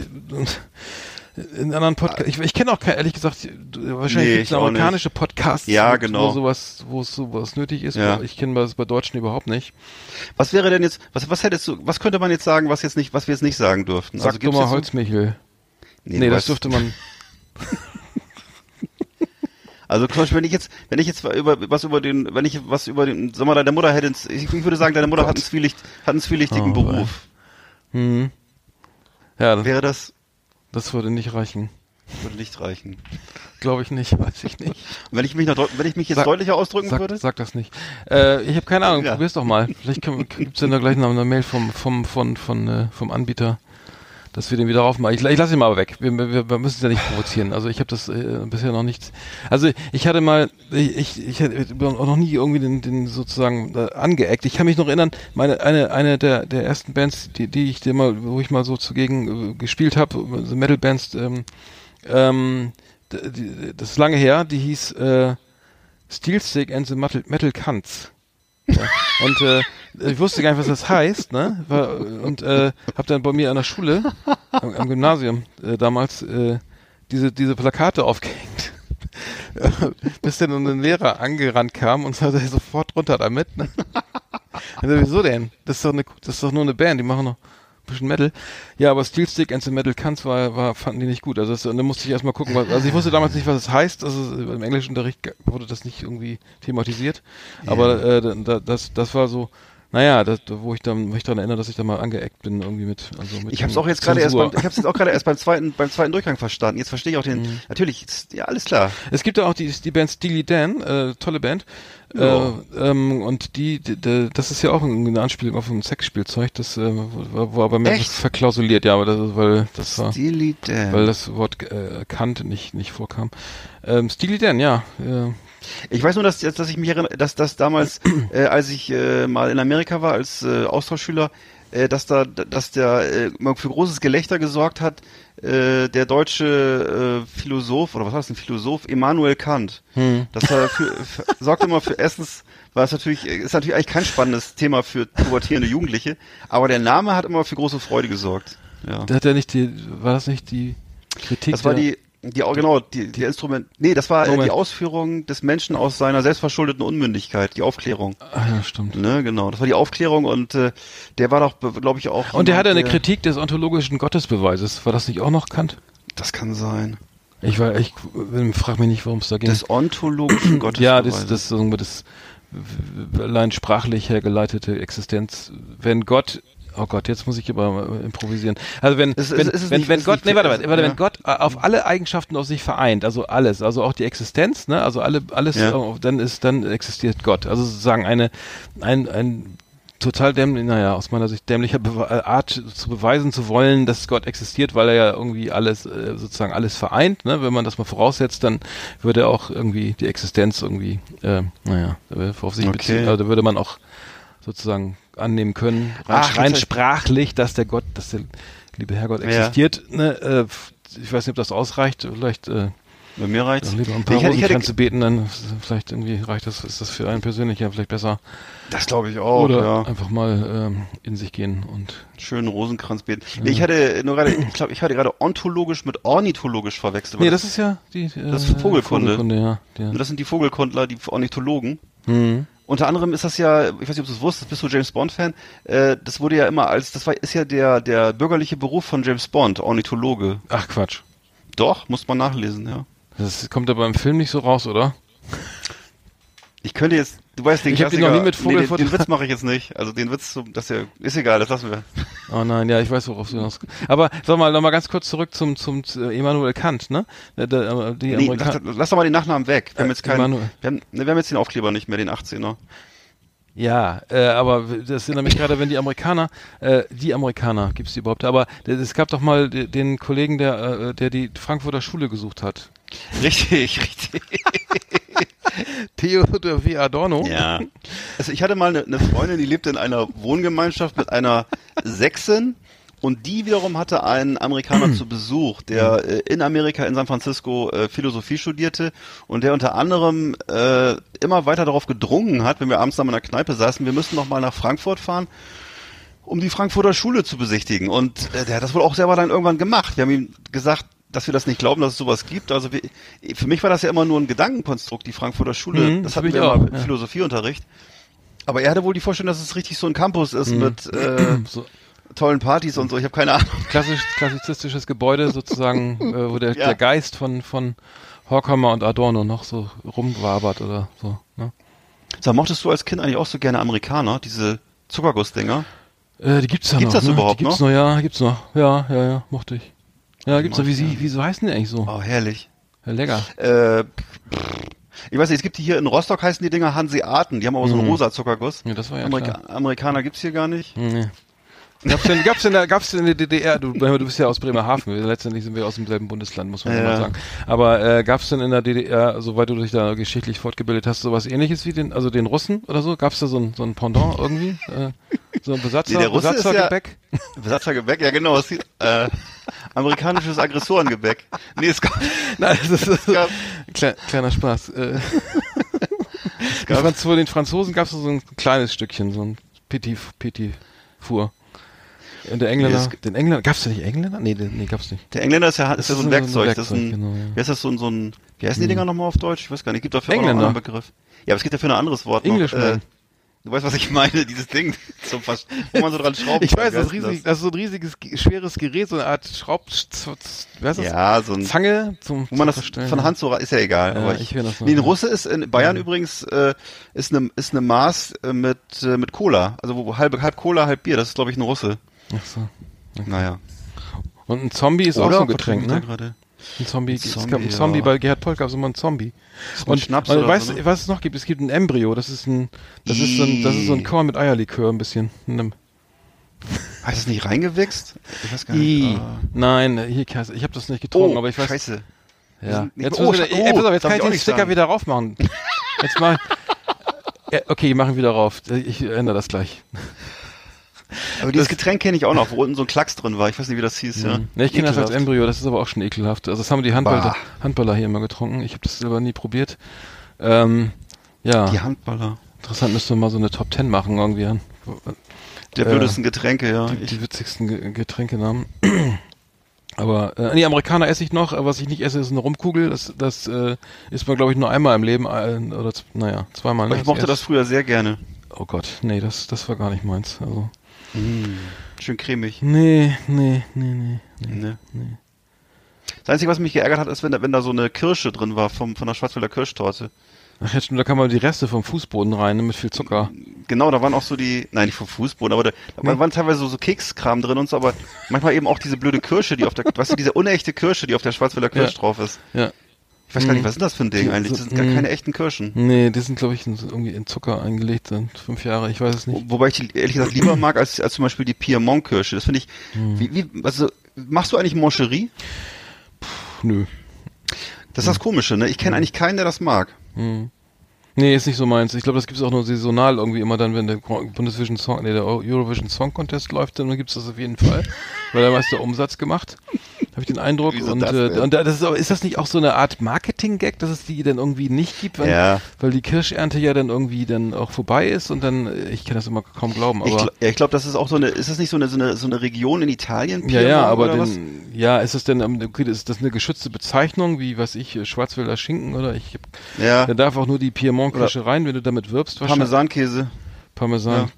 In anderen Podcasts, ich, ich kenne auch kein, ehrlich gesagt, du- wahrscheinlich Nee, ich auch amerikanische Podcasts, Ja, wo- genau. wo sowas, wo es sowas nötig ist. Ja. Ich kenne das bei Deutschen überhaupt nicht. Was wäre denn jetzt, was, was hättest du, was könnte man jetzt sagen, was jetzt nicht, was wir jetzt nicht sagen dürften? Sag also jetzt so- Holzmichel. Nee, Nee, du das weißt- dürfte man. Also zum Beispiel, wenn ich jetzt, wenn ich jetzt über was über den, wenn ich was über den, sag mal, deine Mutter hätte, ich, ich würde sagen, deine Mutter hat einen zwielicht, hat einen zwielichtigen Oh, Beruf. Hm. Ja, das, Wäre das, das würde nicht reichen. würde nicht reichen. Glaube ich nicht, weiß ich nicht. Wenn ich mich noch, wenn ich mich jetzt Sag- deutlicher ausdrücken Sag, würde? sag das nicht. Äh, ich habe keine Ahnung, Ja. probier's doch mal. Vielleicht gibt es ja da gleich noch eine Mail vom, vom, von, von, äh, vom Anbieter, dass wir den wieder aufmachen. Ich, ich lasse ihn mal weg. Wir, wir, wir müssen es ja nicht provozieren. Also ich habe das äh, bisher noch nicht. Also ich hatte mal, ich, ich, hatte noch nie irgendwie den, den sozusagen äh, angeeckt. Ich kann mich noch erinnern, meine eine eine der der ersten Bands, die die ich dir mal, wo ich mal so zugegen äh, gespielt habe, so Metal Bands. Ähm, ähm, das ist lange her. Die hieß äh, Steel and the Metal, Metal Cunts. Ja. Und äh, ich wusste gar nicht, was das heißt, ne? War, und äh, habe dann bei mir an der Schule, am, am Gymnasium äh, damals, äh, diese, diese Plakate aufgehängt. Bis dann ein Lehrer angerannt kam und sagte sofort runter damit. Ne? Also, wieso denn? Das ist doch eine, das ist doch nur eine Band, die machen noch ein bisschen Metal. Ja, aber Steel Stick and the Metal Cunts war, war, fanden die nicht gut. Also das, und dann musste ich erstmal gucken, was, also ich wusste damals nicht, was es heißt. Also im Englischunterricht wurde das nicht irgendwie thematisiert. Aber äh, da, das, das war so, naja, das, wo ich dann, wo ich daran erinnere, dass ich da mal angeeckt bin, irgendwie mit, also mit Ich habe es auch jetzt gerade erst beim, ich habe jetzt auch gerade erst beim zweiten, beim zweiten Durchgang verstanden. Jetzt verstehe ich auch den. Mhm. Natürlich, ja alles klar. Es gibt ja auch die, die Band Steely Dan, äh, tolle Band. Äh, ähm, und die, die, die, das ist ja auch eine Anspielung auf ein Sexspielzeug, das äh, war, war aber mehr Echt? verklausuliert, ja, aber das, weil das war, Steely Dan. weil das Wort äh, Kant nicht, nicht vorkam. Ähm, Steely Dan, ja. Äh, Ich weiß nur, dass, dass ich mich erinnere, dass das damals, äh, als ich äh, mal in Amerika war als äh, Austauschschüler, äh, dass da, dass der äh, für großes Gelächter gesorgt hat, äh, der deutsche äh, Philosoph oder was heißt ein Philosoph, Immanuel Kant. hm. Das war für, für, sorgt immer für erstens war es natürlich ist natürlich eigentlich kein spannendes Thema für pubertierende Jugendliche, aber der Name hat immer für große Freude gesorgt. Ja. Hat er nicht die, war das nicht die Kritik? Das war die die au- genau die, die Instrument nee das war äh, Moment. die Ausführung des Menschen aus seiner selbstverschuldeten Unmündigkeit die Aufklärung Ah, ja, stimmt. ne genau das war die Aufklärung und äh, der war doch glaube ich auch Und der hatte eine Kritik des ontologischen Gottesbeweises. War das nicht auch noch Kant? das kann sein Ich war, ich äh, frag mich nicht, worum es da ging. des ontologischen Gottes Ja, das, das, das w- allein sprachlich hergeleitete Existenz. Wenn Gott, oh Gott, jetzt muss ich aber äh, improvisieren. Also wenn, Es wenn, es wenn, nicht- wenn Gott, nee, warte, warte, warte, ja. wenn Gott äh, auf alle Eigenschaften aus sich vereint, also alles, also auch die Existenz, ne, also alle, alles, Ja. äh, dann ist, dann existiert Gott. Also sozusagen eine, ein, ein total dämlich, naja, aus meiner Sicht dämlicher Bewe äh, Art zu beweisen zu wollen, dass Gott existiert, weil er ja irgendwie alles, äh, sozusagen alles vereint, ne? Wenn man das mal voraussetzt, dann würde er auch irgendwie die Existenz irgendwie, äh, naja, auf sich Okay. beziehen, also würde man auch sozusagen annehmen können, rein, Ach, rein sprachlich, dass der Gott, dass der liebe Herrgott Ja. existiert, ne? Äh, ich weiß nicht, ob das ausreicht, vielleicht, äh, Bei mir reicht's. Dann lieber ein paar Ich hätte- ich hätte- Rosenkränze beten, dann vielleicht irgendwie reicht das, ist das für einen persönlich ja vielleicht besser. Das glaube ich auch, Oder ja. einfach mal ähm, in sich gehen und Schönen Rosenkranz beten. Nee, ich hatte nur gerade, ich glaube, ich hatte gerade ontologisch mit ornithologisch verwechselt. Nee, aber das ist ja die äh, Das ist Vogelkunde. Vogelkunde ja. Der, das sind die Vogelkundler, die Ornithologen. mhm. Unter anderem ist das ja, ich weiß nicht, ob du es wusstest, bist du James Bond Fan? Äh, das wurde ja immer als, das war, ist ja der, der bürgerliche Beruf von James Bond, Ornithologe. Ach Quatsch. Doch, muss man nachlesen, ja. Das kommt aber im Film nicht so raus, oder? Ich könnte jetzt, du weißt den Ich Klassiker, noch nie mit nee, den, den Witz mache ich jetzt nicht. Also den Witz, das ist ja, ist egal, das lassen wir. Oh nein, ja, ich weiß, worauf du hinaus. Aber sag mal, noch mal ganz kurz zurück zum zum zu Immanuel Kant, ne? Der, der, äh, die Nee, lass, lass doch mal den Nachnamen weg. Wir haben Äh, jetzt keinen, Emanuel. wir haben, wir haben jetzt den Aufkleber nicht mehr, den 18er. Ja, äh, aber das sind nämlich gerade, wenn die Amerikaner, äh, die Amerikaner, gibt's die überhaupt? Aber es gab doch mal de- den Kollegen, der, äh, der die Frankfurter Schule gesucht hat. Richtig, richtig. Theodor W. Adorno. Ja. Also ich hatte mal eine, eine Freundin, die lebte in einer Wohngemeinschaft mit einer Sechsin und die wiederum hatte einen Amerikaner zu Besuch, der äh, in Amerika in San Francisco äh, Philosophie studierte und der unter anderem äh, immer weiter darauf gedrungen hat, wenn wir abends in der Kneipe saßen, wir müssen noch mal nach Frankfurt fahren um die Frankfurter Schule zu besichtigen. Und äh, der hat das wohl auch selber dann irgendwann gemacht. Wir haben ihm gesagt, dass wir das nicht glauben, dass es sowas gibt. Also wir, für mich war das ja immer nur ein Gedankenkonstrukt, die Frankfurter Schule. Mhm, das hatten wir auch, immer im ja. Philosophieunterricht. Aber er hatte wohl die Vorstellung, dass es richtig so ein Campus ist mit äh, So tollen Partys und so. Ich habe keine Ahnung. klassisch, klassizistisches Gebäude sozusagen, äh, wo der, Ja. der Geist von, von Horkheimer und Adorno noch so rumwabert oder so. Ne? Sag, mochtest du als Kind eigentlich auch so gerne Amerikaner, diese Zuckergussdinger? Äh, die gibt's ja Gibt's noch. das ne? überhaupt die gibt's noch? noch? Ja, gibt's noch. Ja, ja, ja, mochte ich. Ja, gibt's noch. Wie, sie, wieso heißen die eigentlich so? Oh, herrlich. Ja, lecker. Äh, ich weiß nicht, es gibt die hier in Rostock heißen die Dinger Hanseaten. Die haben aber so einen Mhm. rosa Zuckerguss. Ja, das war ja Amerika klar. Amerikaner gibt's hier gar nicht. Nee. Gab's denn, gab's denn, da, gab's denn in der DDR, du, du bist ja aus Bremerhaven, letztendlich sind wir aus demselben Bundesland, muss man ja. Mal sagen. Aber äh, gab's denn in der DDR, soweit du dich da geschichtlich fortgebildet hast, sowas ähnliches wie den, also den Russen oder so? Gab's da so ein, so ein Pendant irgendwie? Äh, so ein Besatzer, Nee, der Russe ist ja- Besatzergebäck? Besatzergebäck, ja genau, sieht, äh, amerikanisches Aggressorengebäck. Nee, es gab, Nein, das ist gab- Kle kleiner Spaß. Äh, die gab- Franz den Franzosen gab's so ein kleines Stückchen, so ein Petit, Petit Four. Und der Engländer, Nee, es- den Engländer, gab's da nicht Engländer? Nee, den, nee, gab's nicht. der Engländer ist ja, ist ja so ein ein Werkzeug. Das ist ein, Werkzeug, genau, ja. wie heißt das so ein, so ein, wie heißen die Dinger nochmal auf Deutsch? Ich weiß gar nicht, gibt dafür auch noch einen Engländer. anderen Begriff. Ja, aber es gibt dafür ein anderes Wort Englishman. Äh, du weißt, was ich meine, dieses Ding, zum Vers wo man so dran schraubt. Ich weiß, das, ist riesig, das ist so ein riesiges, ge- schweres Gerät, so eine Art Schraub, heißt das? Ja, so ein, Zange zum wo man das Verstellen. von Hand so, ist ja egal. Ja, aber ich ich, will das nee, in Russe ist in Bayern übrigens, äh, ist eine, ist eine Maß äh, mit, äh, mit Cola. Also wo halb, halb Cola, halb Bier. Das ist, glaube ich, ein Russe. Ach so. Naja. Und ein Zombie ist auch so ein Getränk, ne? Ein Zombie, es Zombie, gab einen Zombie, ja. bei Gerhard Polt gab es immer einen Zombie. Und Schnaps und weißt, so, ne? was es noch gibt? Es gibt ein Embryo, das ist ein, das ist so ein, das ist so ein Korn mit Eierlikör ein bisschen. Heißt das nicht reingewichst? Ich weiß gar nicht. Ah. Nein, hier, ich habe das nicht getrunken, Oh, aber ich weiß. scheiße. Ja. Jetzt, oh, wir, Scha- ey, pass auf, jetzt kann ich den Sticker sagen. wieder raufmachen. Jetzt mal. Okay, machen wieder rauf. Ich ändere das gleich. Aber dieses Getränk kenne ich auch noch, wo unten so ein Klacks drin war. Ich weiß nicht, wie das hieß, ja. Ne, ich kenne das als. Embryo, das ist aber auch schon ekelhaft. Also das haben die Handballer. Handballer hier immer getrunken. Ich habe das selber nie probiert. Ähm, ja, Die Handballer. interessant, müsste man mal so eine Top Ten machen irgendwie. Der Äh, blödesten Getränke, ja. Die, die witzigsten Ge Getränkenamen. Aber äh, nee, Amerikaner esse ich noch, aber was ich nicht esse, ist eine Rumkugel. Das, das äh, isst man, glaube ich, nur einmal im Leben äh, oder naja, zweimal. aber ich mochte das Erst- früher sehr gerne. Oh Gott, nee, das, das war gar nicht meins. Also Schön cremig. nee, nee, nee, nee. Ne? Das Einzige, was mich geärgert hat, ist, wenn da, wenn da so eine Kirsche drin war vom, von der Schwarzwälder Kirschtorte. Ach ja, stimmt, da kann man die Reste vom Fußboden rein, ne, mit viel Zucker. Genau, da waren auch so die, nein, nicht vom Fußboden, aber da, da waren teilweise so, so Kekskram drin und so, aber manchmal eben auch diese blöde Kirsche, die auf der, weißt du, diese unechte Kirsche, die auf der Schwarzwälder Kirsch Ja. drauf ist. Ja. Ich weiß gar nicht, Mhm. was ist das für ein Ding eigentlich? Das sind gar mhm. keine echten Kirschen. Nee, die sind, glaube ich, in, irgendwie in Zucker eingelegt, sind fünf Jahre, ich weiß es nicht. Wobei ich die ehrlich gesagt lieber mag als, als zum Beispiel die Piemont-Kirsche. Das finde ich, Mhm. wie, wie, also, machst du eigentlich Moncherie? Puh, nö. Das ist das Komische, ne? Ich Mhm. kenne eigentlich keinen, der das mag. Nee, ist nicht so meins. Ich glaube, das gibt's auch nur saisonal irgendwie immer dann, wenn der Bundesvision Song, nee, der Eurovision Song Contest läuft, dann gibt's das auf jeden Fall. Weil da meist der Umsatz gemacht. Habe ich den Eindruck. Wieso und das äh, denn? und das ist, ist das nicht auch so eine Art Marketing-Gag, dass es die dann irgendwie nicht gibt, weil, Ja. weil die Kirschernte ja dann irgendwie dann auch vorbei ist und dann, äh, ich kann das immer kaum glauben, aber. Ich, gl- ja, ich glaube, das ist auch so eine, ist das nicht so eine, so eine, so eine Region in Italien? ja, ja, Piemont aber oder was? den, ja, ist es denn, ähm, okay, ist das eine geschützte Bezeichnung, wie, was ich, äh, Schwarzwälder Schinken oder ich, Ja, da darf auch nur die Piemont-Kirsche rein, wenn du damit wirbst, wahrscheinlich. Parmesankäse. Parmesan.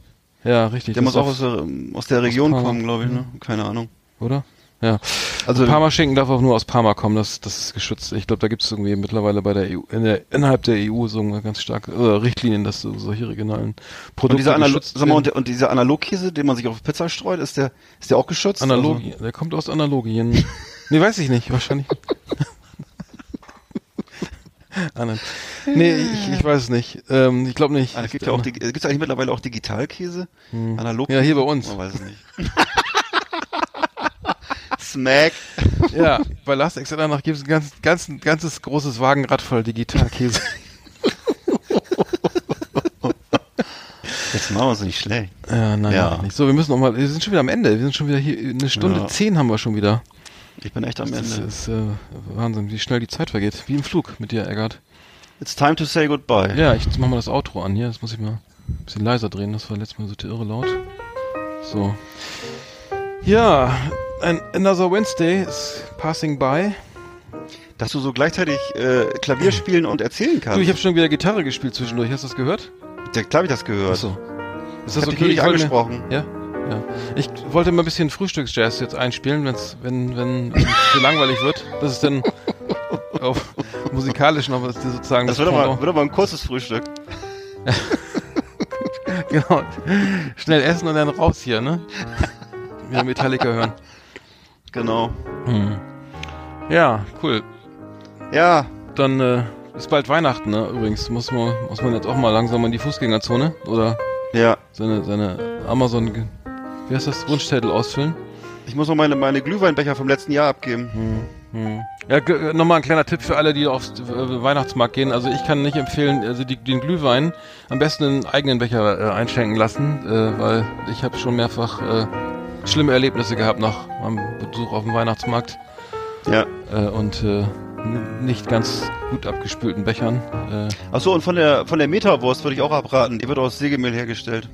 Ja, richtig. Der das muss auch aus der, aus der Region Parma. kommen, glaube ich, ne? Keine Ahnung. oder? Ja. Also, Also Parma-Schinken darf auch nur aus Parma kommen, das, das ist geschützt. Ich glaube, da gibt es irgendwie mittlerweile bei der EU, in der, innerhalb der EU so eine ganz starke äh, Richtlinien, dass so, solche regionalen und Produkte dieser, Analog, geschützt sag mal, und, und dieser Analogkäse, den man sich auf Pizza streut, ist der, ist der auch geschützt? Analogi, der kommt aus Analogien. nee, weiß ich nicht, wahrscheinlich. Anan- nee, ich, ich weiß es nicht. Ähm, ich glaube nicht. Also, ah, es gibt ja auch, die- gibt's eigentlich mittlerweile auch Digitalkäse? Analog? Ja, hier bei uns. Man weiß es nicht. Smack. Ja, bei Last Exit danach gibt es ein ganz, ganz, ganzes großes Wagenrad voll Digitalkäse. Jetzt machen wir es nicht schlecht. ja, nein, Ja. nein, nicht. So, wir müssen noch mal, wir sind schon wieder am Ende. Wir sind schon wieder hier, eine Stunde Ja. zehn haben wir schon wieder. Ich bin echt am Das Ende. ist äh, Wahnsinn, wie schnell die Zeit vergeht. Wie im Flug mit dir, Eggert. It's time to say goodbye. Ja, ich mach mal das Outro an hier. Das muss ich mal ein bisschen leiser drehen. Das war letztes Mal so irre laut. So. Ja, ein Another Wednesday is passing by. Dass du so gleichzeitig äh, Klavier spielen und erzählen kannst. Du, ich habe schon wieder Gitarre gespielt zwischendurch. Hast du das gehört? ja, klar hab ich das gehört. Achso. Ist Ich hab nicht Ich wollte mir- angesprochen. Ja, ja. Ich wollte mal ein bisschen Frühstücksjazz jetzt einspielen, wenn's, wenn wenn es zu langweilig wird. Das ist dann auf musikalisch noch was sozusagen Das wird aber, wird aber ein kurzes Frühstück. Genau. Schnell essen und dann raus hier, ne? Wieder Metallica hören. Genau. Hm. Ja, cool. Ja, Dann äh, ist bald Weihnachten, ne? Übrigens muss man muss man jetzt auch mal langsam in die Fußgängerzone oder ja. seine seine Amazon wie heißt das Wunschzettel ausfüllen. Ich muss noch meine, meine Glühweinbecher vom letzten Jahr abgeben. Hm. Ja, ge- nochmal ein kleiner Tipp für alle, die aufs äh, Weihnachtsmarkt gehen. Also ich kann nicht empfehlen, also die, den Glühwein am besten in einen eigenen Becher äh, einschenken lassen, äh, weil ich habe schon mehrfach äh, schlimme Erlebnisse gehabt nach meinem Besuch auf dem Weihnachtsmarkt Ja. äh, und äh, nicht ganz gut abgespülten Bechern. Äh, Ach so, und von der von der Metawurst würde ich auch abraten. Die wird aus Sägemehl hergestellt.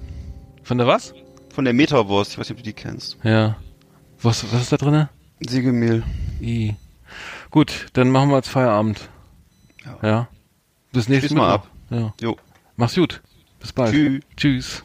von der was? Von der Metawurst. Ich weiß nicht, ob du die kennst. Ja. Was, was ist da drinne? Sägemehl. I. Gut, dann machen wir jetzt Feierabend. Ja. Ja. Bis nächstes mal Mal. ab. Ja. Jo. Mach's gut. Bis bald. Tschüss. Tschüss.